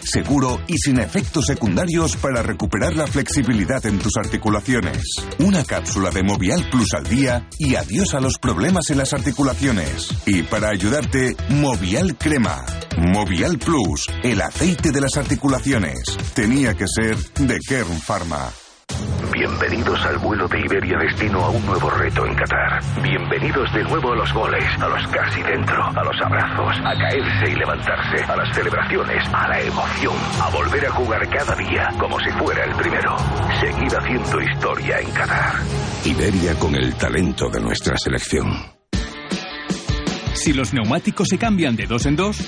Seguro y sin efectos secundarios para recuperar la flexibilidad en tus articulaciones. Una cápsula de Movial Plus al día y adiós a los problemas en las articulaciones. Y para ayudarte, Movial Crema. Movial Plus, el aceite de las articulaciones. Tenía que ser de Kern Pharma. Bienvenidos al vuelo de Iberia destino a un nuevo reto en Qatar. Bienvenidos de nuevo a los goles, a los casi dentro, a los abrazos, a caerse y levantarse, a las celebraciones, a la emoción, a volver a jugar cada día como si fuera el primero. Seguir haciendo historia en Qatar. Iberia con el talento de nuestra selección. Si los neumáticos se cambian de dos en dos,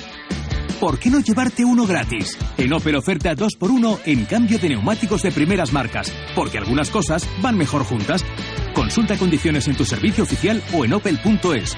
¿por qué no llevarte uno gratis? En Opel oferta 2x1 en cambio de neumáticos de primeras marcas, porque algunas cosas van mejor juntas. Consulta condiciones en tu servicio oficial o en opel.es.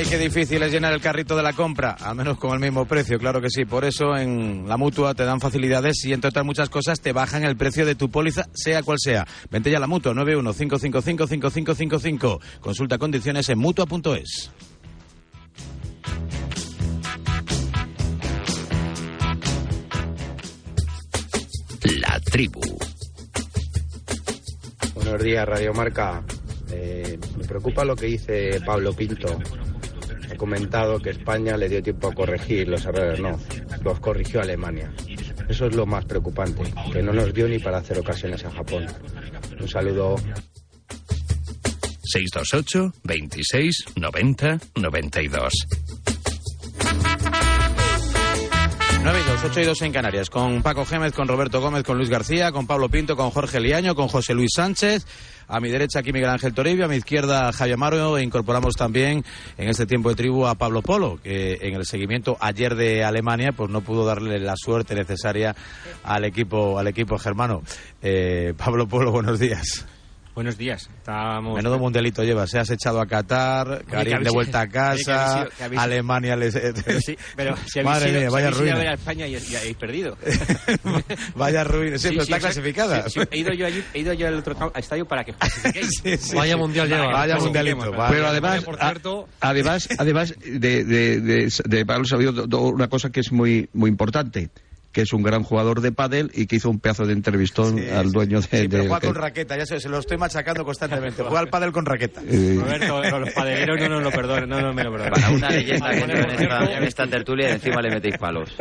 Ay, qué difícil es llenar el carrito de la compra, al menos con el mismo precio, claro que sí. Por eso en la mutua te dan facilidades y entre otras muchas cosas te bajan el precio de tu póliza, sea cual sea. Vente ya a la mutua 915555555. Consulta condiciones en mutua.es. La tribu. Buenos días, Radio Marca. Eh, me preocupa lo que dice Pablo Pinto. Comentado que España le dio tiempo a corregir los errores. No, los corrigió Alemania. Eso es lo más preocupante, que no nos dio ni para hacer ocasiones a Japón. Un saludo. 628 26 90 92. 9 y 2, 8 y 2 en Canarias, con Paco Gémez, con Roberto Gómez, con Luis García, con Pablo Pinto, con Jorge Liaño, con José Luis Sánchez. A mi derecha aquí Miguel Ángel Toribio, a mi izquierda Javier Amaro. E incorporamos también en este tiempo de tribu a Pablo Polo, que en el seguimiento ayer de Alemania pues no pudo darle la suerte necesaria al equipo, al equipo germano. Eh, Pablo Polo, buenos días. Buenos días. Estábamos... Menudo mundialito llevas. Se has echado a Qatar, Karim de vuelta a casa, Alemania les... Pero sí, pero si habéis Madre ido, mía, si vaya habéis ido ruina. a ver a España y, y habéis perdido. vaya ruina. Sí, pero está clasificada. Sí, sí, he ido yo allí, he ido yo al otro estadio para que clasifiquéis. Vaya mundial lleva. Vaya mundialito. vaya. Pero además, por cierto- además, además de, de, de, de Pablo Sabio, do- do- una cosa que es muy, muy importante, que es un gran jugador de pádel y que hizo un pedazo de entrevistón al dueño de... Sí, pero de- juega con que- raqueta, ya se, se lo estoy machacando constantemente. Juega al pádel con raqueta. Eh, Roberto, los padeleros no nos lo perdonen, no, no me lo perdonen. Para una leyenda que en esta, en esta tertulia y encima le metéis palos.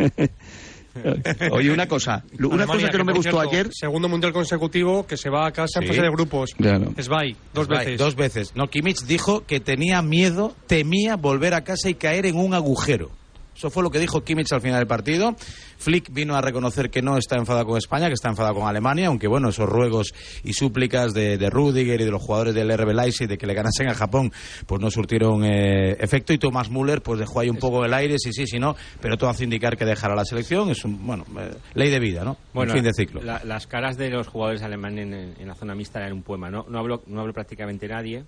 Oye, una cosa, una Alemania, cosa que no me gustó cierto, ayer... Segundo mundial consecutivo que se va a casa en Sí. fase de grupos. Claro. Svay, dos Svay, veces. Dos veces. No, Kimmich dijo que tenía miedo, temía volver a casa y caer en un agujero. Eso fue lo que dijo Kimmich al final del partido. Flick vino a reconocer que no está enfadado con España, que está enfadado con Alemania, aunque bueno, esos ruegos y súplicas de, de Rudiger y de los jugadores del RB Leipzig de que le ganasen a Japón, pues no surtieron eh, efecto. Y Thomas Müller, pues dejó ahí un poco el aire, sí, sí, sí, no, pero todo hace indicar que dejará la selección. Es un, bueno, eh, ley de vida, ¿no? Bueno, fin de ciclo. la- las caras de los jugadores alemanes en, en la zona mixta eran un poema. No, no habló, no habló prácticamente nadie.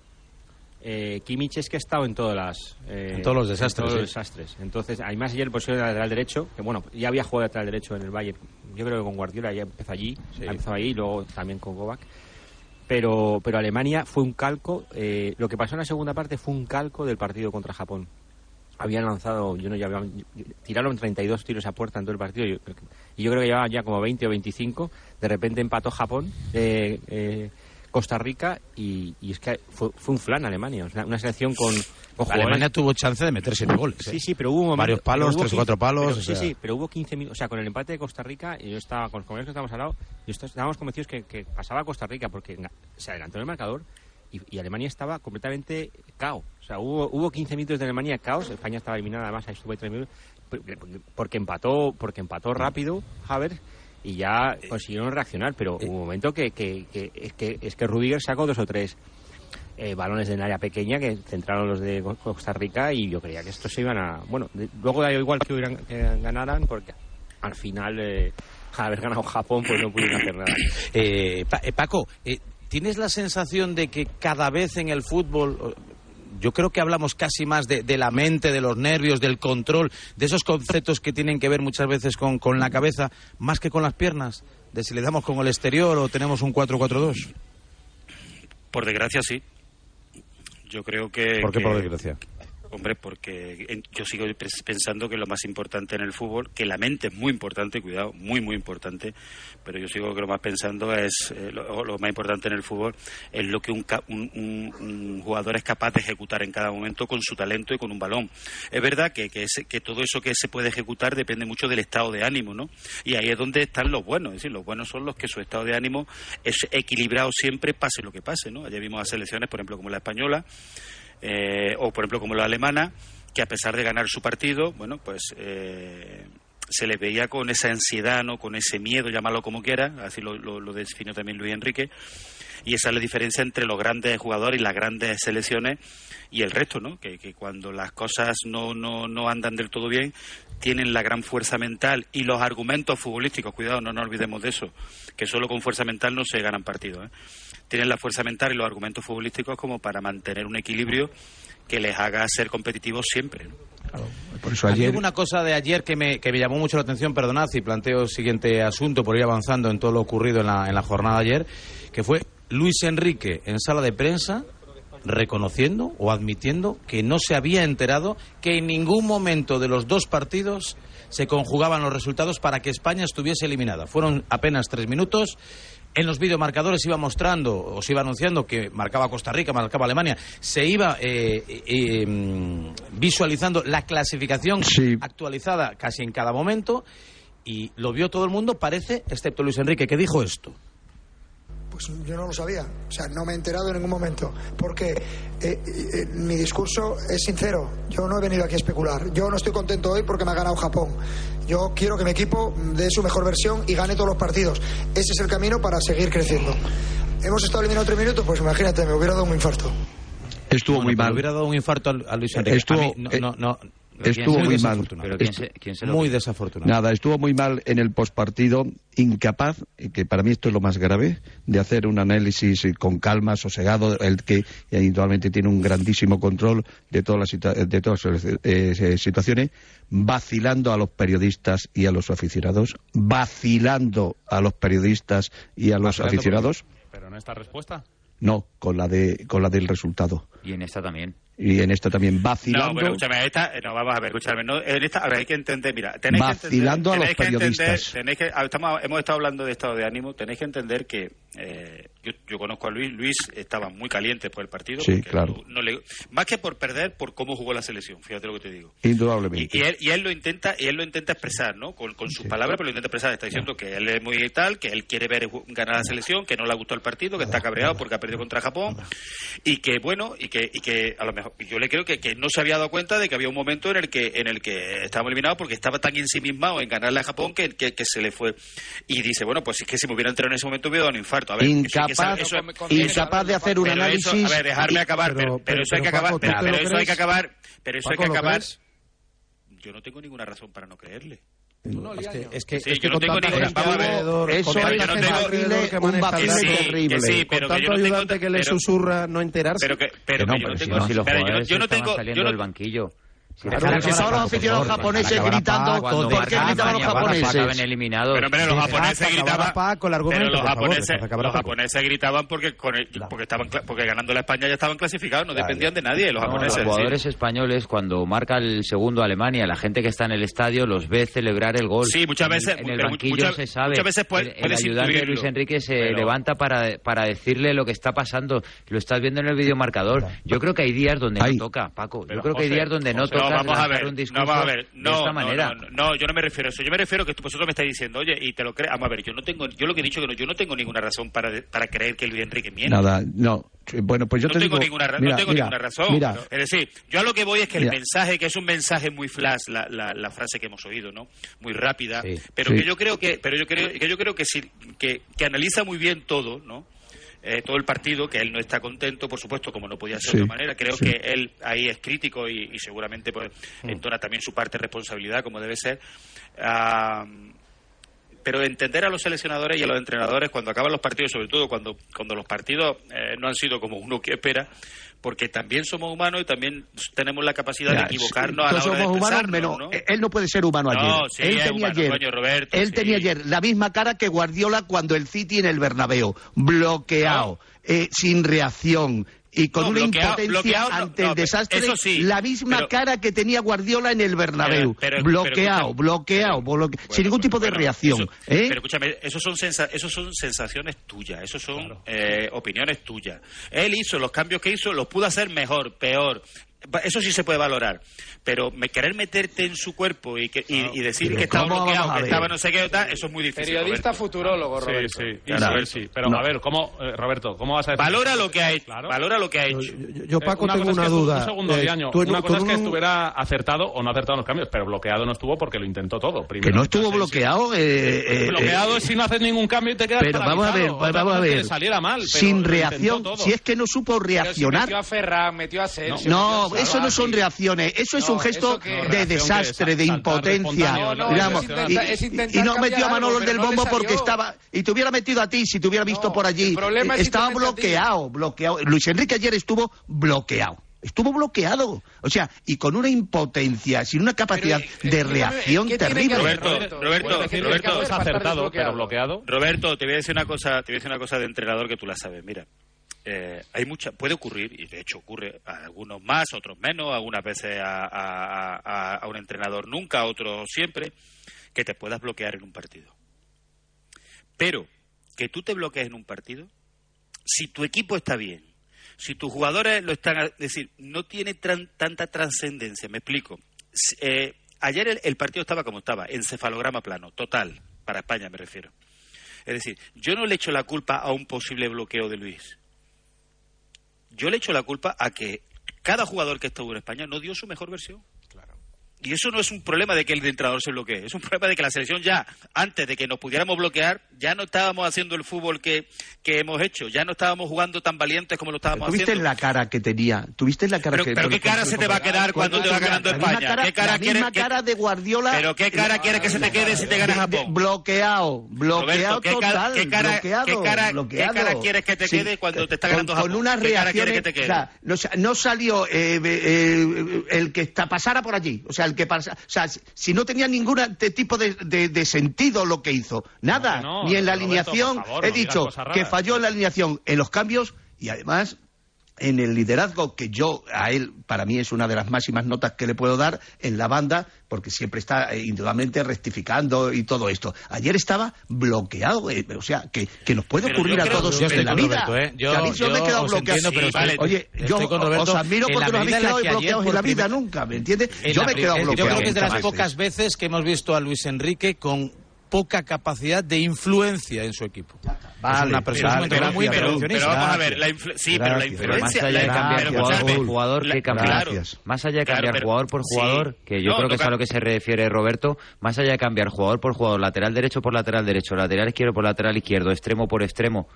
Eh, Kimmich es que ha estado en todas las eh, En todos los desastres, todos los sí. desastres. Entonces, además ayer posición de lateral derecho, que bueno, ya había jugado de lateral derecho en el Valle. Yo creo que con Guardiola ya empezó allí, empezó ahí y luego también con Kovac. Pero, pero Alemania fue un calco. eh, lo que pasó en la segunda parte fue un calco del partido contra Japón. Habían lanzado, yo no ya habían- tiraron 32 tiros a puerta en todo el partido yo- y yo creo que llevaban ya como 20 o 25. De repente empató Japón, eh, eh, Costa Rica y, y es que fue, fue un flan Alemania. o sea, una selección con, jugadores- Alemania tuvo chance de meter siete goles. ¿eh? Sí, sí, pero hubo momento- Varios palos, tres o cuatro 15 palos. pero- o sí, sea, sí, pero hubo 15 minutos. O sea, con el empate de Costa Rica, y yo estaba con los compañeros que estábamos al lado, yo est- estábamos convencidos que, que pasaba a Costa Rica porque se adelantó en el marcador y, y Alemania estaba completamente caos. O sea, hubo, hubo 15 minutos de Alemania caos. España estaba eliminada, además, ahí estuvo tres minutos. porque- Porque empató, porque empató rápido, Havertz. Y ya consiguieron reaccionar, pero hubo un momento que, que, que- es que es que Rudiger sacó dos o tres eh, balones de área pequeña que centraron los de Co- Costa Rica y yo creía que estos se iban a... Bueno, de- luego da igual que, hubieran, que ganaran porque al final, eh, al haber ganado Japón, pues no pudieron hacer nada. Eh, Pa- eh, Paco, eh, ¿tienes la sensación de que cada vez en el fútbol, eh, yo creo que hablamos casi más de, de la mente, de los nervios, del control, de esos conceptos que tienen que ver muchas veces con, con la cabeza, más que con las piernas? De si le damos con el exterior o tenemos un 4-4-2. Por desgracia, sí. Yo creo que. ¿Por qué que- por desgracia? Hombre, porque yo sigo pensando que lo más importante en el fútbol, que la mente es muy importante, cuidado, muy, muy importante, pero yo sigo que lo más pensando es, eh, lo, más importante en el fútbol es lo que un, un- un- un jugador es capaz de ejecutar en cada momento con su talento y con un balón. Es verdad que, que, que todo eso que se puede ejecutar depende mucho del estado de ánimo, ¿no? Y ahí es donde están los buenos, es decir, los buenos son los que su estado de ánimo es equilibrado siempre, pase lo que pase, ¿no? Ayer vimos a selecciones, por ejemplo, como la española, eh, o por ejemplo como la alemana, que a pesar de ganar su partido, bueno, pues eh, se les veía con esa ansiedad, ¿no? con ese miedo, llámalo como quiera, así lo, definió también Luis Enrique, y esa es la diferencia entre los grandes jugadores y las grandes selecciones y el resto, ¿no? Que, que cuando las cosas no, no, no andan del todo bien, tienen la gran fuerza mental y los argumentos futbolísticos, cuidado, no nos olvidemos de eso, que solo con fuerza mental no se ganan partidos, ¿eh? Tienen la fuerza mental y los argumentos futbolísticos como para mantener un equilibrio que les haga ser competitivos siempre. ¿no? Por eso ayer una cosa de ayer que me, que me llamó mucho la atención, perdonad, y planteo el siguiente asunto por ir avanzando en todo lo ocurrido en la, en la jornada de ayer, que fue Luis Enrique en sala de prensa reconociendo o admitiendo que no se había enterado que en ningún momento de los dos partidos se conjugaban los resultados para que España estuviese eliminada. Fueron apenas tres minutos. En los videomarcadores iba mostrando o se iba anunciando que marcaba Costa Rica, marcaba Alemania. Se iba eh, eh, mm, visualizando la clasificación actualizada casi en cada momento y lo vio todo el mundo, parece, excepto Luis Enrique, que dijo esto. Pues yo no lo sabía, o sea, no me he enterado en ningún momento, porque eh, eh, mi discurso es sincero, yo no he venido aquí a especular, yo no estoy contento hoy porque me ha ganado Japón, yo quiero que mi equipo dé su mejor versión y gane todos los partidos, ese es el camino para seguir creciendo. Hemos estado eliminados tres minutos, pues imagínate, me hubiera dado un infarto. estuvo Bueno, muy mal. hubiera dado un infarto a a Luis Enrique. Estuvo- A mí no, eh, no, no, estuvo muy mal. Muy desafortunado. Nada, estuvo muy mal en el postpartido, incapaz, que para mí esto es lo más grave, de hacer un análisis con calma, sosegado, el que individualmente tiene un grandísimo control de todas las, situa- de todas las eh, eh, situaciones, vacilando a los periodistas y a los aficionados, vacilando a los periodistas y a los Vacilando aficionados, Pero en esta respuesta. no, con la, de, con la del resultado. Y en esta también. Y en esta también, vacilando. No, pero escúchame, esta, no, vamos a ver, escúchame, no, en esta, a ver, hay que entender, mira, tenéis Vacilando que a los entender, tenéis que entender- periodistas. tenéis que, estamos- hemos estado hablando de estado de ánimo, tenéis que entender que eh, yo, yo conozco a Luis, Luis estaba muy caliente por el partido. Sí, claro. no- no le- más que por perder, por cómo jugó la selección, fíjate lo que te digo. Indudablemente. Y, y él, y él lo intenta y él lo intenta expresar, ¿no? Con, con sus palabras, pero lo intenta expresar. Está diciendo que él es muy tal, que él quiere ver ganar la selección, que no le ha gustado el partido, que está cabreado porque ha perdido contra Japón y que bueno y que y que a lo mejor yo le creo que, que no se había dado cuenta de que había un momento en el que en el que estábamos eliminados porque estaba tan ensimismado en ganarle a Japón que, que, que se le fue y dice bueno pues es que si me hubiera entrado en ese momento me hubiera dado un infarto a ver, eso Incapaz, eso- eso- incapaz de hacer un pero eso- análisis. a ver dejarme acabar pero, pero eso hay que acabar ¿tú pero, lo pero eso hay que acabar pero eso hay que ¿lo acabar yo no tengo ninguna razón para no creerle Es que, es que, Sí, es que yo no con tengo ninguna- vamos a ver, alrededor, eso con es un tanto, terrible. que sí, pero con que yo tanto no tengo- ayudante que le pero- susurra no enterarse. pero que pero Que no, yo pero no si tengo no, si los espera, yo no- jugadores yo no tengo saliendo yo no- del banquillo. Si Claro, que los aficionados japoneses gritando, Paco, cuando ¿por qué marcan gritaban los japoneses? acaban eliminados. Pero, los japoneses gritaban. Paco el argumento, pero los japoneses, los japoneses gritaban porque con el- porque estaban porque ganando la España ya estaban clasificados, no dependían de nadie los No, japoneses. los jugadores españoles, cuando marca el segundo Alemania, la gente que está en el estadio los ve celebrar el gol. Sí, muchas veces, En, en el banquillo muchas- se sabe. muchas veces puede- el, ayudante de Luis Enrique se pero- levanta para, para decirle lo que está pasando. Lo estás viendo en el videomarcador. Yo creo que hay días donde no toca, Paco. Yo creo que hay días donde no José, toca vamos a ver, un discurso no, vamos a ver, no, de esta no, manera. No, no, no, yo no me refiero a eso. Yo me refiero a que tú- vosotros me estáis diciendo, oye, y te lo crees. Vamos a ver, yo no tengo, yo lo que he dicho que no, yo no tengo ninguna razón para, para creer que Luis Enrique miente. Nada, no. Bueno, pues yo no te tengo digo. ninguna, ra- mira, no tengo mira, ninguna razón. Mira, Es decir, yo a lo que voy es que el mensaje, que es un mensaje muy flash, la, la, la frase que hemos oído, ¿no? Muy rápida, pero Sí. que yo creo que, pero yo creo, que yo creo que sí, que, que analiza muy bien todo, ¿no? Eh, todo el partido, que él no está contento, por supuesto, como no podía ser Sí, de otra manera. Creo sí. que él ahí es crítico y, y seguramente pues, Mm. entona también su parte de responsabilidad, como debe ser. Ah, pero entender a los seleccionadores y a los entrenadores cuando acaban los partidos, sobre todo cuando, cuando los partidos eh, no han sido como uno que espera, porque también somos humanos y también tenemos la capacidad de equivocarnos a todos la hora de somos humanos, expresarnos, menos- ¿no? Él no puede ser humano No, ayer. sí, él tenía humano, ayer. coño, Roberto, él sí. tenía ayer la misma cara que Guardiola cuando el City en el Bernabéu, bloqueado, eh, sin reacción. Y con No, una bloqueado- impotencia bloqueado no, ante no, el desastre, eso sí, la misma pero- cara que tenía Guardiola en el Bernabéu. Pero- pero- bloqueado, bloqueado, bloque- sin ningún tipo de Bueno, reacción. eso- ¿eh? Pero escúchame, esos son, sensa- esos son sensaciones tuyas, esos son eh, opiniones tuyas. Él hizo los cambios que hizo, los pudo hacer mejor, peor. Eso sí se puede valorar. Pero me, querer meterte en su cuerpo y, que, y, y decir pero que estaba ¿cómo bloqueado, que estaba no sé qué, tal, eso es muy difícil. Periodista Roberto. futurólogo, Sí, Roberto. sí, Claro. Isabel, sí. Pero No. a ver, ¿cómo, eh, Roberto, cómo vas a decir? Valora lo que ha hecho. Valora lo que ha hecho. Yo, Paco, Eh, una tengo una es que estu- duda. Un segundo, Eh, tú en- Una cosa es que un- estuviera acertado o no acertado en los cambios, pero bloqueado no estuvo porque lo intentó todo. Primero, Que no estuvo Sí, sí. bloqueado. eh, eh, bloqueado eh, es si no haces ningún cambio y te quedas pero vamos a ver, vamos a ver. saliera mal, pero sin reacción, si es que no supo reaccionar. metió a Ferran, metió a Asensio, No, eso no son reacciones, eso es No, un gesto de No, reacción desastre, de impotencia. no, digamos, es y, intentar- no metió a Manolo del bombo porque estaba y te hubiera metido a ti si te hubiera visto No, por allí. es estaba si bloqueado, bloqueado. Luis Enrique ayer estuvo bloqueado. Estuvo bloqueado. O sea, y con una impotencia, sin una capacidad de reacción ¿qué tiene que terrible. Roberto, Roberto, Roberto, es acertado, pero bloqueado. Roberto, te voy a decir una cosa, te voy a decir una cosa de entrenador que tú la sabes. Mira, eh, hay mucha, puede ocurrir y de hecho ocurre a algunos más, otros menos, algunas veces a, a- un entrenador nunca, a otros siempre, que te puedas bloquear en un partido. Pero que tú te bloquees en un partido, si tu equipo está bien, si tus jugadores lo están, es decir, no tiene tran- tanta trascendencia. Me explico. Eh, ayer el, el partido estaba como estaba, encefalograma plano, total, para España me refiero. Es decir, yo no le echo la culpa a un posible bloqueo de Luis. Yo le echo la culpa a que cada jugador que estuvo en España no dio su mejor versión. Y eso no es un problema de que el entrenador se bloquee, es un problema de que la selección ya, antes de que nos pudiéramos bloquear, ya no estábamos haciendo el fútbol que, que hemos hecho, ya no estábamos jugando tan valientes como lo estábamos ¿Tuviste haciendo. la cara que tenía? ¿Tuviste la cara Pero, que pero qué cara se te va a quedar cuando te va ganando la España? cara- ¿Qué cara la misma cara de Guardiola. Pero qué cara quieres que se te quede si te ganas Japón? bloqueado, bloqueado Roberto, ¿qué cara- total, qué cara- bloqueado, qué cara- qué bloqueado. cara quieres que te quede cuando te está con- ganando Con Japón? unas ¿Qué cara quieres reacciones, que te quede? o sea, no, no salió eh, eh, eh, el que está, pasara por allí, o sea, el que pasa, o sea, si, no tenía ningún tipo de, de- de sentido lo que hizo, nada, No, ni en la Roberto, alineación, favor, he no dicho que falló en la alineación, en los cambios y además en el liderazgo que yo a él para mí es una de las máximas notas que le puedo dar en la banda porque siempre está eh, indudablemente rectificando y todo esto ayer estaba bloqueado eh, o sea que, que nos puede Pero ocurrir a todos yo estoy en la con vida Roberto, ¿eh? Yo- que a mí yo me he quedado bloqueado entiendo, pero Sí, vale, oye yo Roberto os admiro porque la no habéis quedado que bloqueados en la vida primer- nunca ¿me entiendes? En yo me he quedado eh, Yo bloqueado creo que es de las pocas veces que hemos visto a Luis Enrique con poca capacidad de influencia en su equipo. Es una persona Vale, muy pero- vamos a ver, la sí, pero la Gracias. más allá de cambiar jugador por jugador, la- ¿qué cambió? claro. Más allá de cambiar jugador por sí. jugador, que yo No, creo que es a lo que se refiere Roberto, más allá de cambiar jugador por jugador, lateral derecho por lateral derecho, lateral izquierdo por lateral izquierdo, extremo por extremo,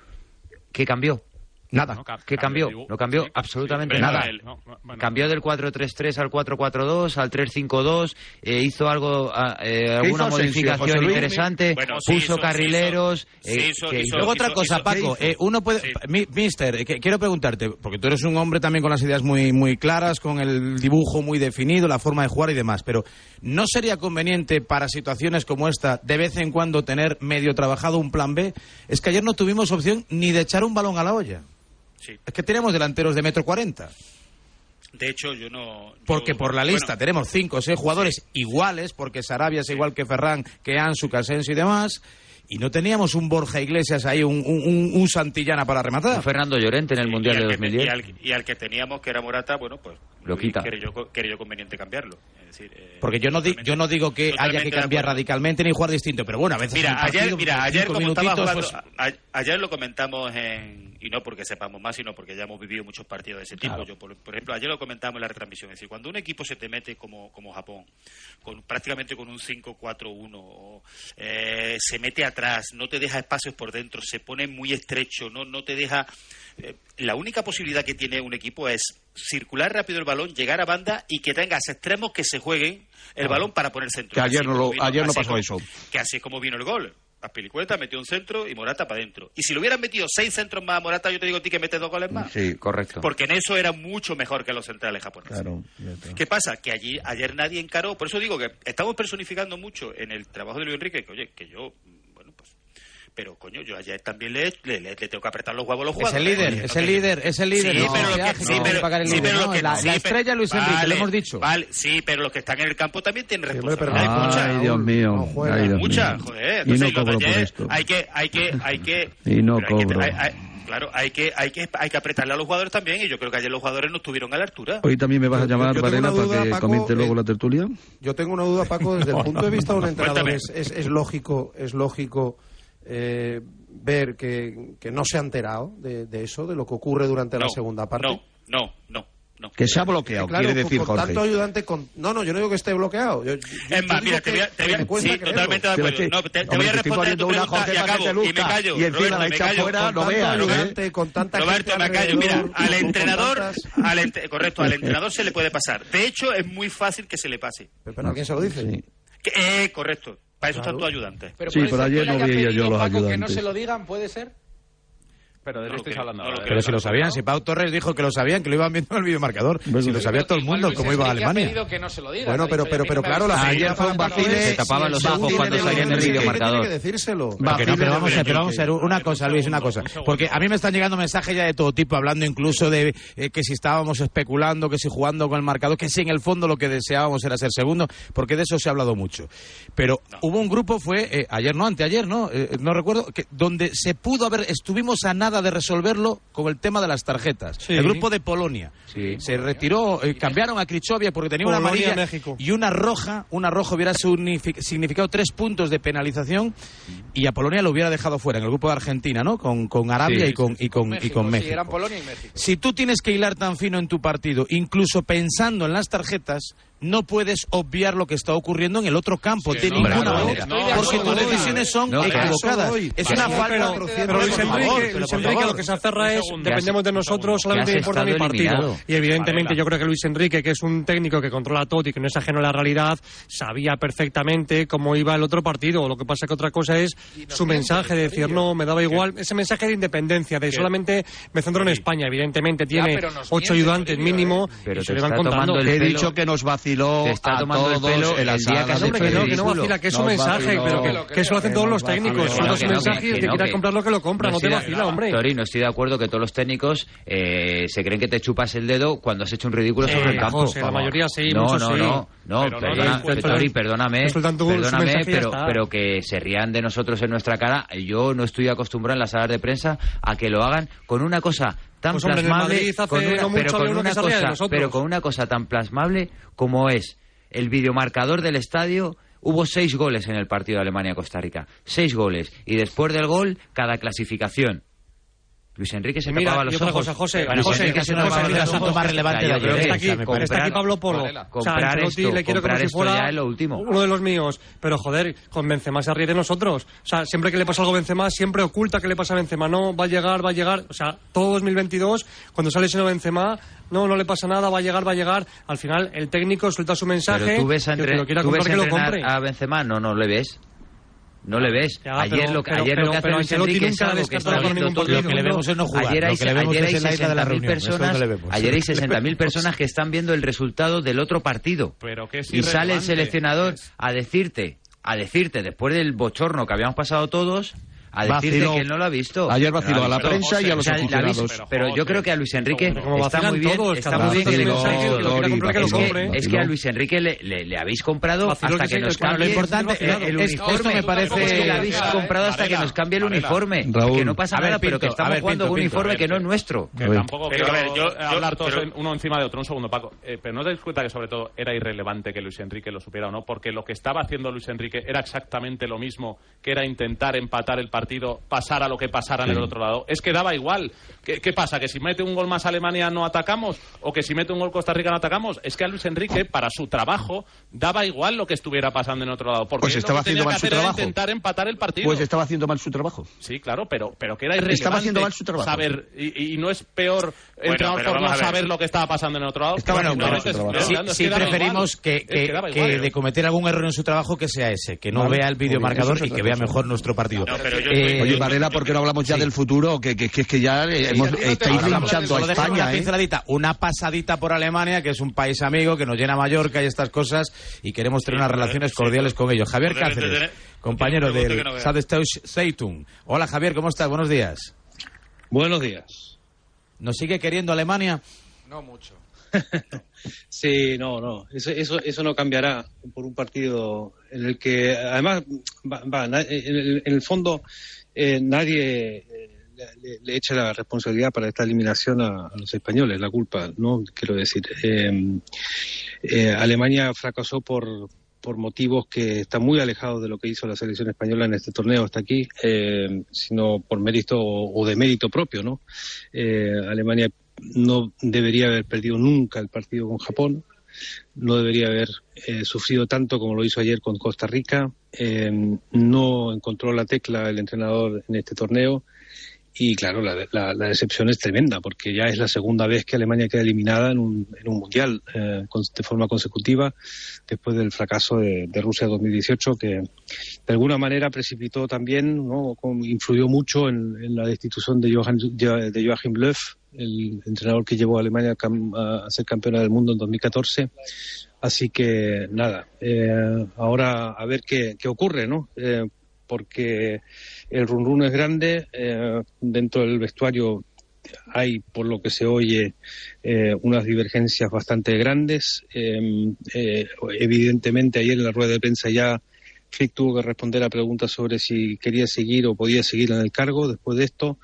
¿qué cambió? Nada. ¿Qué cambió? No cambió absolutamente sí, nada. no, no, bueno. Cambió del 4-3-3 al 4-4-2, al 3-5-2, eh, hizo algo, ah, eh, alguna hizo modificación Luis? interesante, Bueno, sí, puso hizo- carrileros. sí eh, hizo- que- hizo- Luego otra cosa, Paco, ¿qué eh, uno puede, mi- Mister, eh, que- quiero preguntarte, porque tú eres un hombre también con las ideas muy, muy claras, con el dibujo muy definido, la forma de jugar y demás, pero ¿no sería conveniente para situaciones como esta de vez en cuando tener medio trabajado un plan B? Es que ayer no tuvimos opción ni de echar un balón a la olla. Sí. Es que tenemos delanteros de metro cuarenta. De hecho, yo no. yo- Porque por la lista bueno, tenemos cinco o seis jugadores iguales, porque Sarabia es igual que Ferran, que Ansu, que Asensio y demás, y no teníamos un Borja Iglesias ahí, un, un- un- Santillana para rematar. Un Fernando Llorente en el Mundial y de al que- 2010. Y al, y al que teníamos, que era Morata, bueno, pues. Lo quita. Creo yo, creo yo conveniente cambiarlo. Es decir, eh, Porque yo no, di- yo no digo que haya que cambiar radicalmente ni jugar distinto, pero bueno, a veces Mira, partido, ayer, mira, ayer como jugando, pues, a- ayer lo comentamos en, y no porque sepamos más, sino porque ya hemos vivido muchos partidos de ese tipo. Claro. Yo, por, por ejemplo, ayer lo comentamos en la retransmisión, es decir, cuando un equipo se te mete como, como Japón, con prácticamente con un 5-4-1, o, eh, se mete atrás, no te deja espacios por dentro, se pone muy estrecho, no, no te deja... eh, la única posibilidad que tiene un equipo es circular rápido el balón, llegar a banda y que tengas extremos que se jueguen el balón para poner centro. Que ayer no lo- vino- ayer no pasó como- eso. Que así es como vino el gol. Aspilicueta metió un centro y Morata para adentro. Y si le hubieran metido seis centros más a Morata, yo te digo a ti que mete dos goles más. sí Correcto. Porque en eso era mucho mejor que los centrales japoneses. claro. ¿Qué pasa? Que allí ayer nadie encaró. Por eso digo que estamos personificando mucho en el trabajo de Luis Enrique, que oye, que yo. Pero coño, yo ayer también le, le, le- le tengo que apretar los huevos a los es jugadores. el líder, es no el líder, es el líder. Sí, no, pero lo que, hace, sí, no pero, pagar el sí, líder, pero lo no, que- la, sí, la pero- estrella Luis Enrique, vale, lo hemos dicho. Vale, sí, pero los que están en el campo también tienen hombre, pero responsabilidad. no- ay mucha. Dios mío no juega. ay, Dios Mucha, mío. joder. y Entonces, no lo de cobro por ayer esto Hay que, hay que, hay que. Y no pero hay que- cobro. hay- hay- claro, hay que, hay que, hay que apretarle a los jugadores también. Y yo creo que ayer los jugadores no estuvieron a la altura. hoy también me vas a Yo- llamar Varela una para duda, que Paco, comente luego eh, la tertulia Yo tengo una duda, Paco, desde el punto de vista de un entrenador. Es, es- es lógico, es lógico eh, ver que, que no se ha enterado de, de eso, de lo que ocurre durante la No, segunda parte. No, no, no. no. que se ha bloqueado Claro, quiere decir con Jorge tanto ayudante con... No, no, yo no digo que esté bloqueado. Yo- yo- yo Es más, mira, te que- voy a, te voy a- sí, totalmente de acuerdo. es que, No, te, te voy a responder a tu pregunta Jorge, y acabo, y me callo. y encima Roberto, la echa fuera, tanto veas, ¿eh? con tanta Roberto, me callo. Mira, al entrenador, tantas- al ent- correcto, al entrenador se le puede pasar. De hecho, es muy fácil que se le pase. Pero, pero ¿a quién se lo dice? Sí. Que- eh, correcto. Para eso Claro. están tus ayudantes. Pero Sí, pero ayer no veía yo los Paco, que no ayudantes. se lo digan, ¿puede ser? Pero de No creo, hablando no. Pero si lo sabían, si Pau Torres dijo que lo sabían, que lo iban viendo en el videomarcador. Bueno, si lo sabía todo el mundo, cómo iba a Alemania. que no se lo digan. Bueno, pero, pero, "Oye, pero claro, la avisen". Ayer fue un vacile, Se tapaban los ojos cuando salían del videomarcador. Tiene que decírselo. Pero vamos a de ver, pero vamos a ver, una Un cosa, Luis, una cosa. Porque a mí me están llegando mensajes ya de todo tipo, hablando incluso de eh, que si estábamos especulando, que si jugando con el marcador, que si en el fondo lo que deseábamos era ser segundo, porque de eso se ha hablado mucho. Pero hubo un grupo, fue eh, ayer, no, anteayer, ¿no? Eh, no recuerdo, que, donde se pudo haber, estuvimos a nada de resolverlo con el tema de las tarjetas. Sí. El grupo de Polonia. Sí. Se retiró, eh, cambiaron a Krichovia porque tenía una amarilla México. y una roja, una roja hubiera signifi- significado tres puntos de penalización y a Polonia lo hubiera dejado fuera en el grupo de Argentina, ¿no? Con, con Arabia Sí, y con, y con, y con Sí, México. eran Polonia y México. Si tú tienes que hilar tan fino en tu partido, incluso pensando en las tarjetas, no puedes obviar lo que está ocurriendo en el otro campo Sí, de no, ninguna manera. no, porque tus decisiones son equivocadas. Es una falta. pero- pero Luis Enrique, Luis Enrique lo que se aferra es segundo. dependemos de nosotros, solamente importa mi partido. Y evidentemente yo creo que Luis Enrique, que es un técnico que controla todo y que no es ajeno a la realidad, sabía perfectamente cómo iba el otro partido. Lo que pasa que otra cosa es su mensaje de decir, no, me daba igual. Ese mensaje de independencia, de solamente me centro en España. Evidentemente tiene ocho ayudantes Toribio, mínimo Pero y se le van contando. He dicho que nos vaciló te está a tomando el todos pelo en la el día que hecho Hombre, que no, el que no vacila, que es un mensaje, pero que, que eso lo hacen todos los técnicos. Son que- mensajes y el que que no, quiera que- comprar lo que lo compra, no te vacila, hombre. Tori, no estoy de acuerdo que todos los técnicos eh, se creen que te chupas el dedo cuando has hecho un ridículo sobre el campo. La mayoría sí, no, no, no, no, Pero perdona, no, no, Tori, no, perdóname, perdóname, pero, pero que se rían de nosotros en nuestra cara. Yo no estoy acostumbrado en las salas de prensa a que lo hagan con una cosa tan Pues, plasmable, con una- no pero con una cosa, pero con una cosa tan plasmable como es el videomarcador del estadio. Hubo seis goles en el partido de Alemania-Costa Rica. Seis goles. Y después del gol, cada clasificación. Luis Enrique se Y mira, tapaba los ojos. cosa, José, Luis José, Enrique José, se tapaba José, mira, ojos. asunto más relevante de ayer. Está aquí, comprar- está aquí Pablo Polo. O sea, Comprar Ancelotti esto, le quiero comprar como si esto fuera ya es lo último. uno de los míos. Pero joder, con Benzema se ríe de nosotros. O sea, siempre que le pasa algo a Benzema, siempre oculta que le pasa a Benzema. No, va a llegar, va a llegar. O sea, todo 2022, cuando sale ese Benzema, no, no le pasa nada, va a llegar, va a llegar. Al final, el técnico suelta su mensaje. Pero tú ves, a el que entre- lo quiera tú ves comprar, que lo entrenar compre. a Benzema, no, no le ves. No le ves. Ya, ayer pero- lo, que- pero- ayer pero- lo que hace Luis Enrique es algo que está ningún partido. Lo que le vemos es no jugar, Ayer hay, lo que le vemos ayer es hay en la isla de la 60.000 reunión, eso es lo que personas, ayer hay 60.000 personas que están viendo el resultado del otro partido. Pero que es y sale el seleccionador a decirte, a decirte, después del bochorno que habíamos pasado todos, a decirte Vaciló. que él no lo ha visto. Ayer vaciló a la prensa y a los aficionados. Pero yo creo que a Luis Enrique Como está muy bien, está muy bien que le un mensaje, que lo quiera Tori, comprar, que lo es que- compre. Es que a Luis Enrique le, habéis comprado hasta que nos cambie el, uniforme. esto me parece- Es que le habéis comprado hasta que nos cambie el uniforme. Que no pasa nada, pero que estamos jugando un uniforme que no es nuestro. Que tampoco Pero, quiero a ver, yo- yo- hablar todos uno encima de otro. Un segundo, Paco. Eh, pero no te das cuenta que sobre todo era irrelevante que Luis Enrique lo supiera o no, porque lo que estaba haciendo Luis Enrique era exactamente lo mismo, que era intentar empatar el partido, pasar a lo que pasara en el otro lado. Es que daba igual. ¿Qué, qué pasa? ¿Que si mete un gol más Alemania no atacamos? ¿O que si mete un gol Costa Rica no atacamos? Es que a Luis Enrique, para su trabajo, daba igual lo que estuviera pasando en otro lado. Porque Pues estaba lo que tenía haciendo mal que su trabajo. intentar empatar el partido. Pues estaba haciendo mal su trabajo. Sí, claro, pero, pero que era irrelevante Estaba haciendo mal su trabajo. saber, y, y no es peor entrenador pero por no saber lo que estaba pasando en el otro lado. Estaba Bueno, haciendo mal simplemente su trabajo. es- Sí, es preferimos igual. que, que- de cometer algún error en su trabajo que sea ese, que no Vale, vea el videomarcador y que vea mejor nuestro partido. pero yo Eh, Oye, Varela, ¿por qué no hablamos ya del futuro? Que, que, que es que ya eh, hemos- estáis Hablamos, linchando a una España, ¿eh? pinceladita, una pasadita por Alemania, que es un país amigo, que nos llena Mallorca y estas cosas, y queremos tener unas relaciones cordiales con ellos. Javier Cáceres, compañero del. Sadestausch Zeitung. Hola Javier, ¿cómo estás? Buenos días. Buenos días. ¿Nos sigue queriendo Alemania? No mucho. Sí, no, no. Eso, eso, eso no cambiará por un partido en el que, además, va, va, en, el, en el fondo, eh, nadie eh, le, echa la responsabilidad para esta eliminación a, los españoles, la culpa, ¿no? Quiero decir, eh, eh, Alemania fracasó por por motivos que están muy alejados de lo que hizo la selección española en este torneo hasta aquí, eh, sino por mérito o, o de mérito propio, ¿no? Alemania no debería haber perdido nunca el partido con Japón, no debería haber eh, sufrido tanto como lo hizo ayer con Costa Rica, eh, no encontró la tecla el entrenador en este torneo y claro, la, la- decepción es tremenda porque ya es la segunda vez que Alemania queda eliminada en un, en un mundial eh, de forma consecutiva después del fracaso de, Rusia 2018 que de alguna manera precipitó también, ¿no? Influyó mucho en, en la destitución de, Johann, de Joachim Löw, el entrenador que llevó a Alemania a, ser campeona del mundo en 2014. Así que nada, eh, ahora a ver qué, qué ocurre, ¿no? Eh, porque el run run es grande, eh, dentro del vestuario hay, por lo que se oye, eh, unas divergencias bastante grandes. Eh, eh, evidentemente, ayer en la rueda de prensa ya Flick tuvo que responder a preguntas sobre si quería seguir o podía seguir en el cargo después de esto.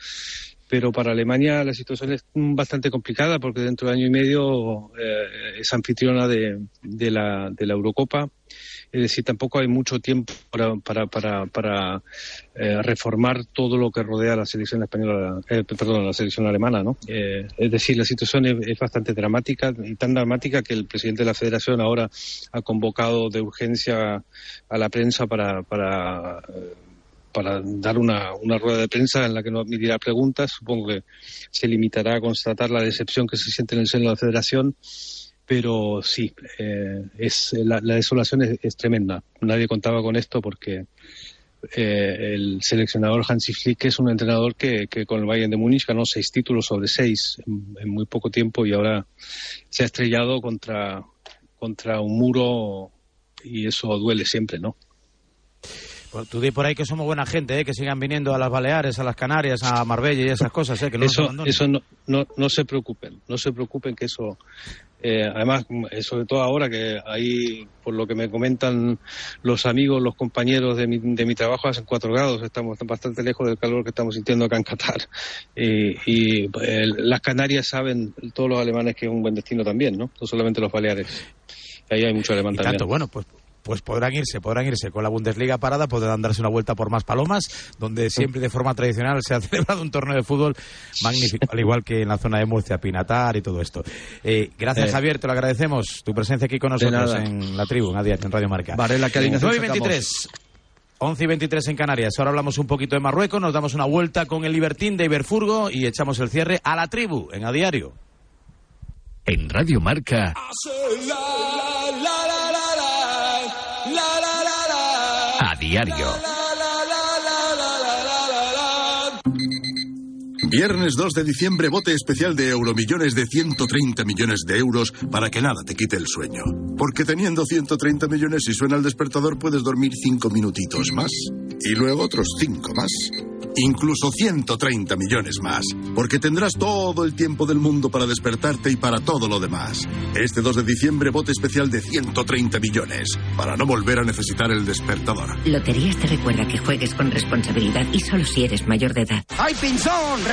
Pero para Alemania la situación es bastante complicada porque dentro de año y medio eh, es anfitriona de, la, de la Eurocopa. Es decir, tampoco hay mucho tiempo para, eh, reformar todo lo que rodea a la selección española, eh, perdón, la selección alemana, ¿no? Eh, es decir, la situación es, bastante dramática y tan dramática que el presidente de la Federación ahora ha convocado de urgencia a la prensa para, para eh, para dar una, una rueda de prensa en la que no admitirá preguntas. Supongo que se limitará a constatar la decepción que se siente en el seno de la Federación, pero sí, eh, es, la, la desolación es, es tremenda. Nadie contaba con esto porque eh, el seleccionador Hansi Flick es un entrenador que, que con el Bayern de Múnich ganó seis títulos sobre seis en, en muy poco tiempo y ahora se ha estrellado contra contra un muro y eso duele siempre, ¿no? Pues tú di por ahí que somos buena gente, ¿eh? que sigan viniendo a las Baleares, a las Canarias, a Marbella y esas cosas, ¿eh? que no eso no, no, no se preocupen, no se preocupen que eso, eh, además, eh, sobre todo ahora que ahí, por lo que me comentan los amigos, los compañeros de mi, de mi trabajo, hacen cuatro grados, estamos bastante lejos del calor que estamos sintiendo acá en Qatar. Y, y, eh, las Canarias saben, todos los alemanes, que es un buen destino también, ¿no? No solamente los Baleares. Ahí hay mucho alemán Y también. tanto, bueno, pues pues podrán irse, podrán irse con la Bundesliga parada, podrán darse una vuelta por más palomas, donde siempre de forma tradicional se ha celebrado un torneo de fútbol magnífico, al igual que en la zona de Murcia, Pinatar y todo esto. Eh, gracias, Eh. Javier, te lo agradecemos, tu presencia aquí con nosotros en la tribu, en, Adiar, en Radio Marca. Varela, ¿qué alineación 9 y 23. 11 y 23 en Canarias. Ahora hablamos un poquito de Marruecos, nos damos una vuelta con el Libertín de Iberfurgo y echamos el cierre a la tribu en A Diario. En Radio Marca, diario. Viernes 2 de diciembre, bote especial de Euromillones de 130 millones de euros para que nada te quite el sueño. Porque teniendo 130 millones, si suena el despertador, puedes dormir 5 minutitos más. Y luego otros 5 más. Incluso 130 millones más. Porque tendrás todo el tiempo del mundo para despertarte y para todo lo demás. Este 2 de diciembre, bote especial de 130 millones. Para no volver a necesitar el despertador. Loterías te recuerda que juegues con responsabilidad y solo si eres mayor de edad. ¡Ay, Pinzón!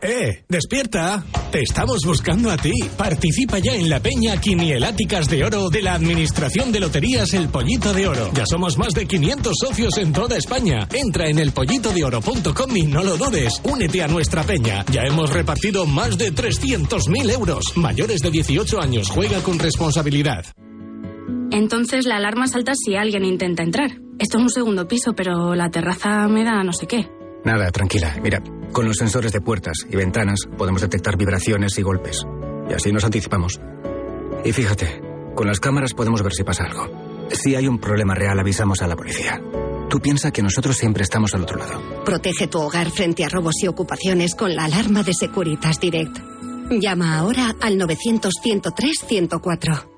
¡Eh! ¡Despierta! Te estamos buscando a ti. Participa ya en la Peña Quinieláticas de Oro de la Administración de Loterías El Pollito de Oro. Ya somos más de 500 socios en toda España. Entra en elpollitodeoro.com y no lo dudes. Únete a nuestra peña. Ya hemos repartido más de 300.000 euros. Mayores de 18 años. Juega con responsabilidad. Entonces la alarma salta si alguien intenta entrar. Esto es un segundo piso, pero la terraza me da no sé qué. Nada, tranquila. Mira, con los sensores de puertas y ventanas podemos detectar vibraciones y golpes. Y así nos anticipamos. Y fíjate, con las cámaras podemos ver si pasa algo. Si hay un problema real, avisamos a la policía. Tú piensa que nosotros siempre estamos al otro lado. Protege tu hogar frente a robos y ocupaciones con la alarma de Securitas Direct. Llama ahora al 900-103-104.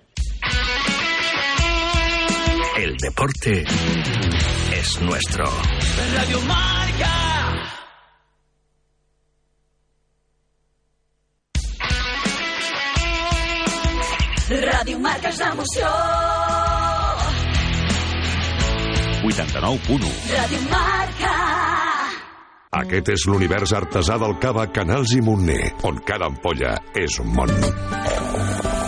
El deporte es nuestro. Radio Marca. Ràdio Marca és l'emoció. 89.1 Ràdio Marca. Aquest és l'univers artesà del cava Canals i Montner, on cada ampolla és un món.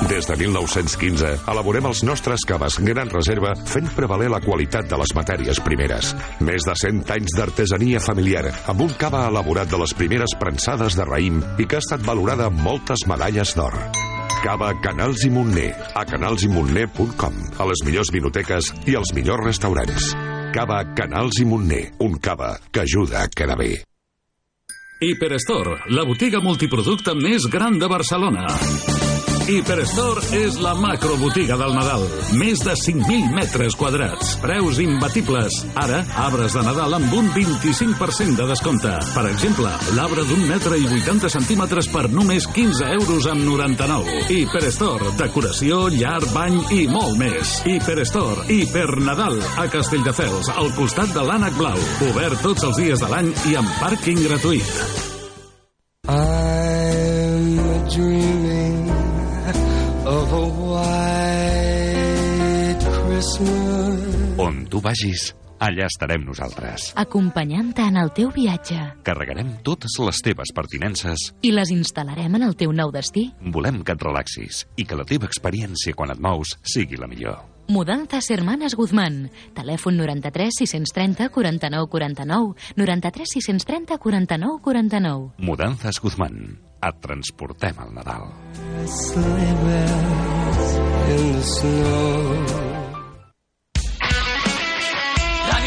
Des de 1915 elaborem els nostres caves gran reserva fent prevaler la qualitat de les matèries primeres. Més de 100 anys d'artesania familiar amb un cava elaborat de les primeres prensades de raïm i que ha estat valorada amb moltes medalles d'or. Cava Canals i Montner a canalsimontner.com a les millors vinoteques i als millors restaurants. Cava Canals i Montner, un cava que ajuda a quedar bé. Hiperstore, la botiga multiproducte més gran de Barcelona. Hiperstore és la macrobotiga del Nadal. Més de 5.000 metres quadrats. Preus imbatibles. Ara, arbres de Nadal amb un 25% de descompte. Per exemple, l'arbre d'un metre i 80 centímetres per només 15 euros amb 99. Hiperstore, decoració, llar, bany i molt més. Hiperstore, Hipernadal, a Castelldefels, al costat de l'ànec blau. Obert tots els dies de l'any i amb pàrquing gratuït. I'm dreaming of On tu vagis, allà estarem nosaltres. Acompanyant-te en el teu viatge. Carregarem totes les teves pertinences I les instal·larem en el teu nou destí. Volem que et relaxis i que la teva experiència quan et mous sigui la millor. Mudanzas Hermanas Guzmán. Telèfon 93 630 49 49. 93 630 49 49. Mudanzas Guzmán. Et transportem al Nadal. Bells in the snow.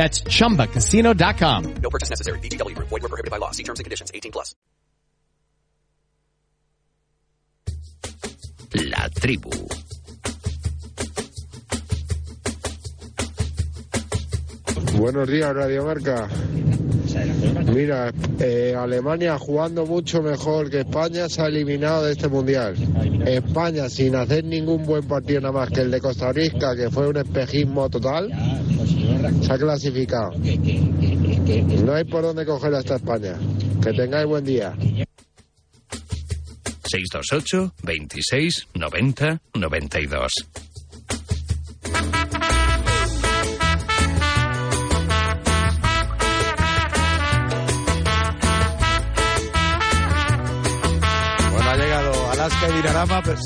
That's chumbacasino.com. No purchase necessary. VGW Group. Void were prohibited by law. See terms and conditions. 18 plus. La tribu. Buenos días, Radio Marca. Mira, eh, Alemania jugando mucho mejor que España se ha eliminado de este mundial. España, sin hacer ningún buen partido nada más que el de Costa Rica, que fue un espejismo total, se ha clasificado. No hay por dónde coger hasta España. Que tengáis buen día. 628 26 90 92. Ha llegado Alaska y Dinarama, pues...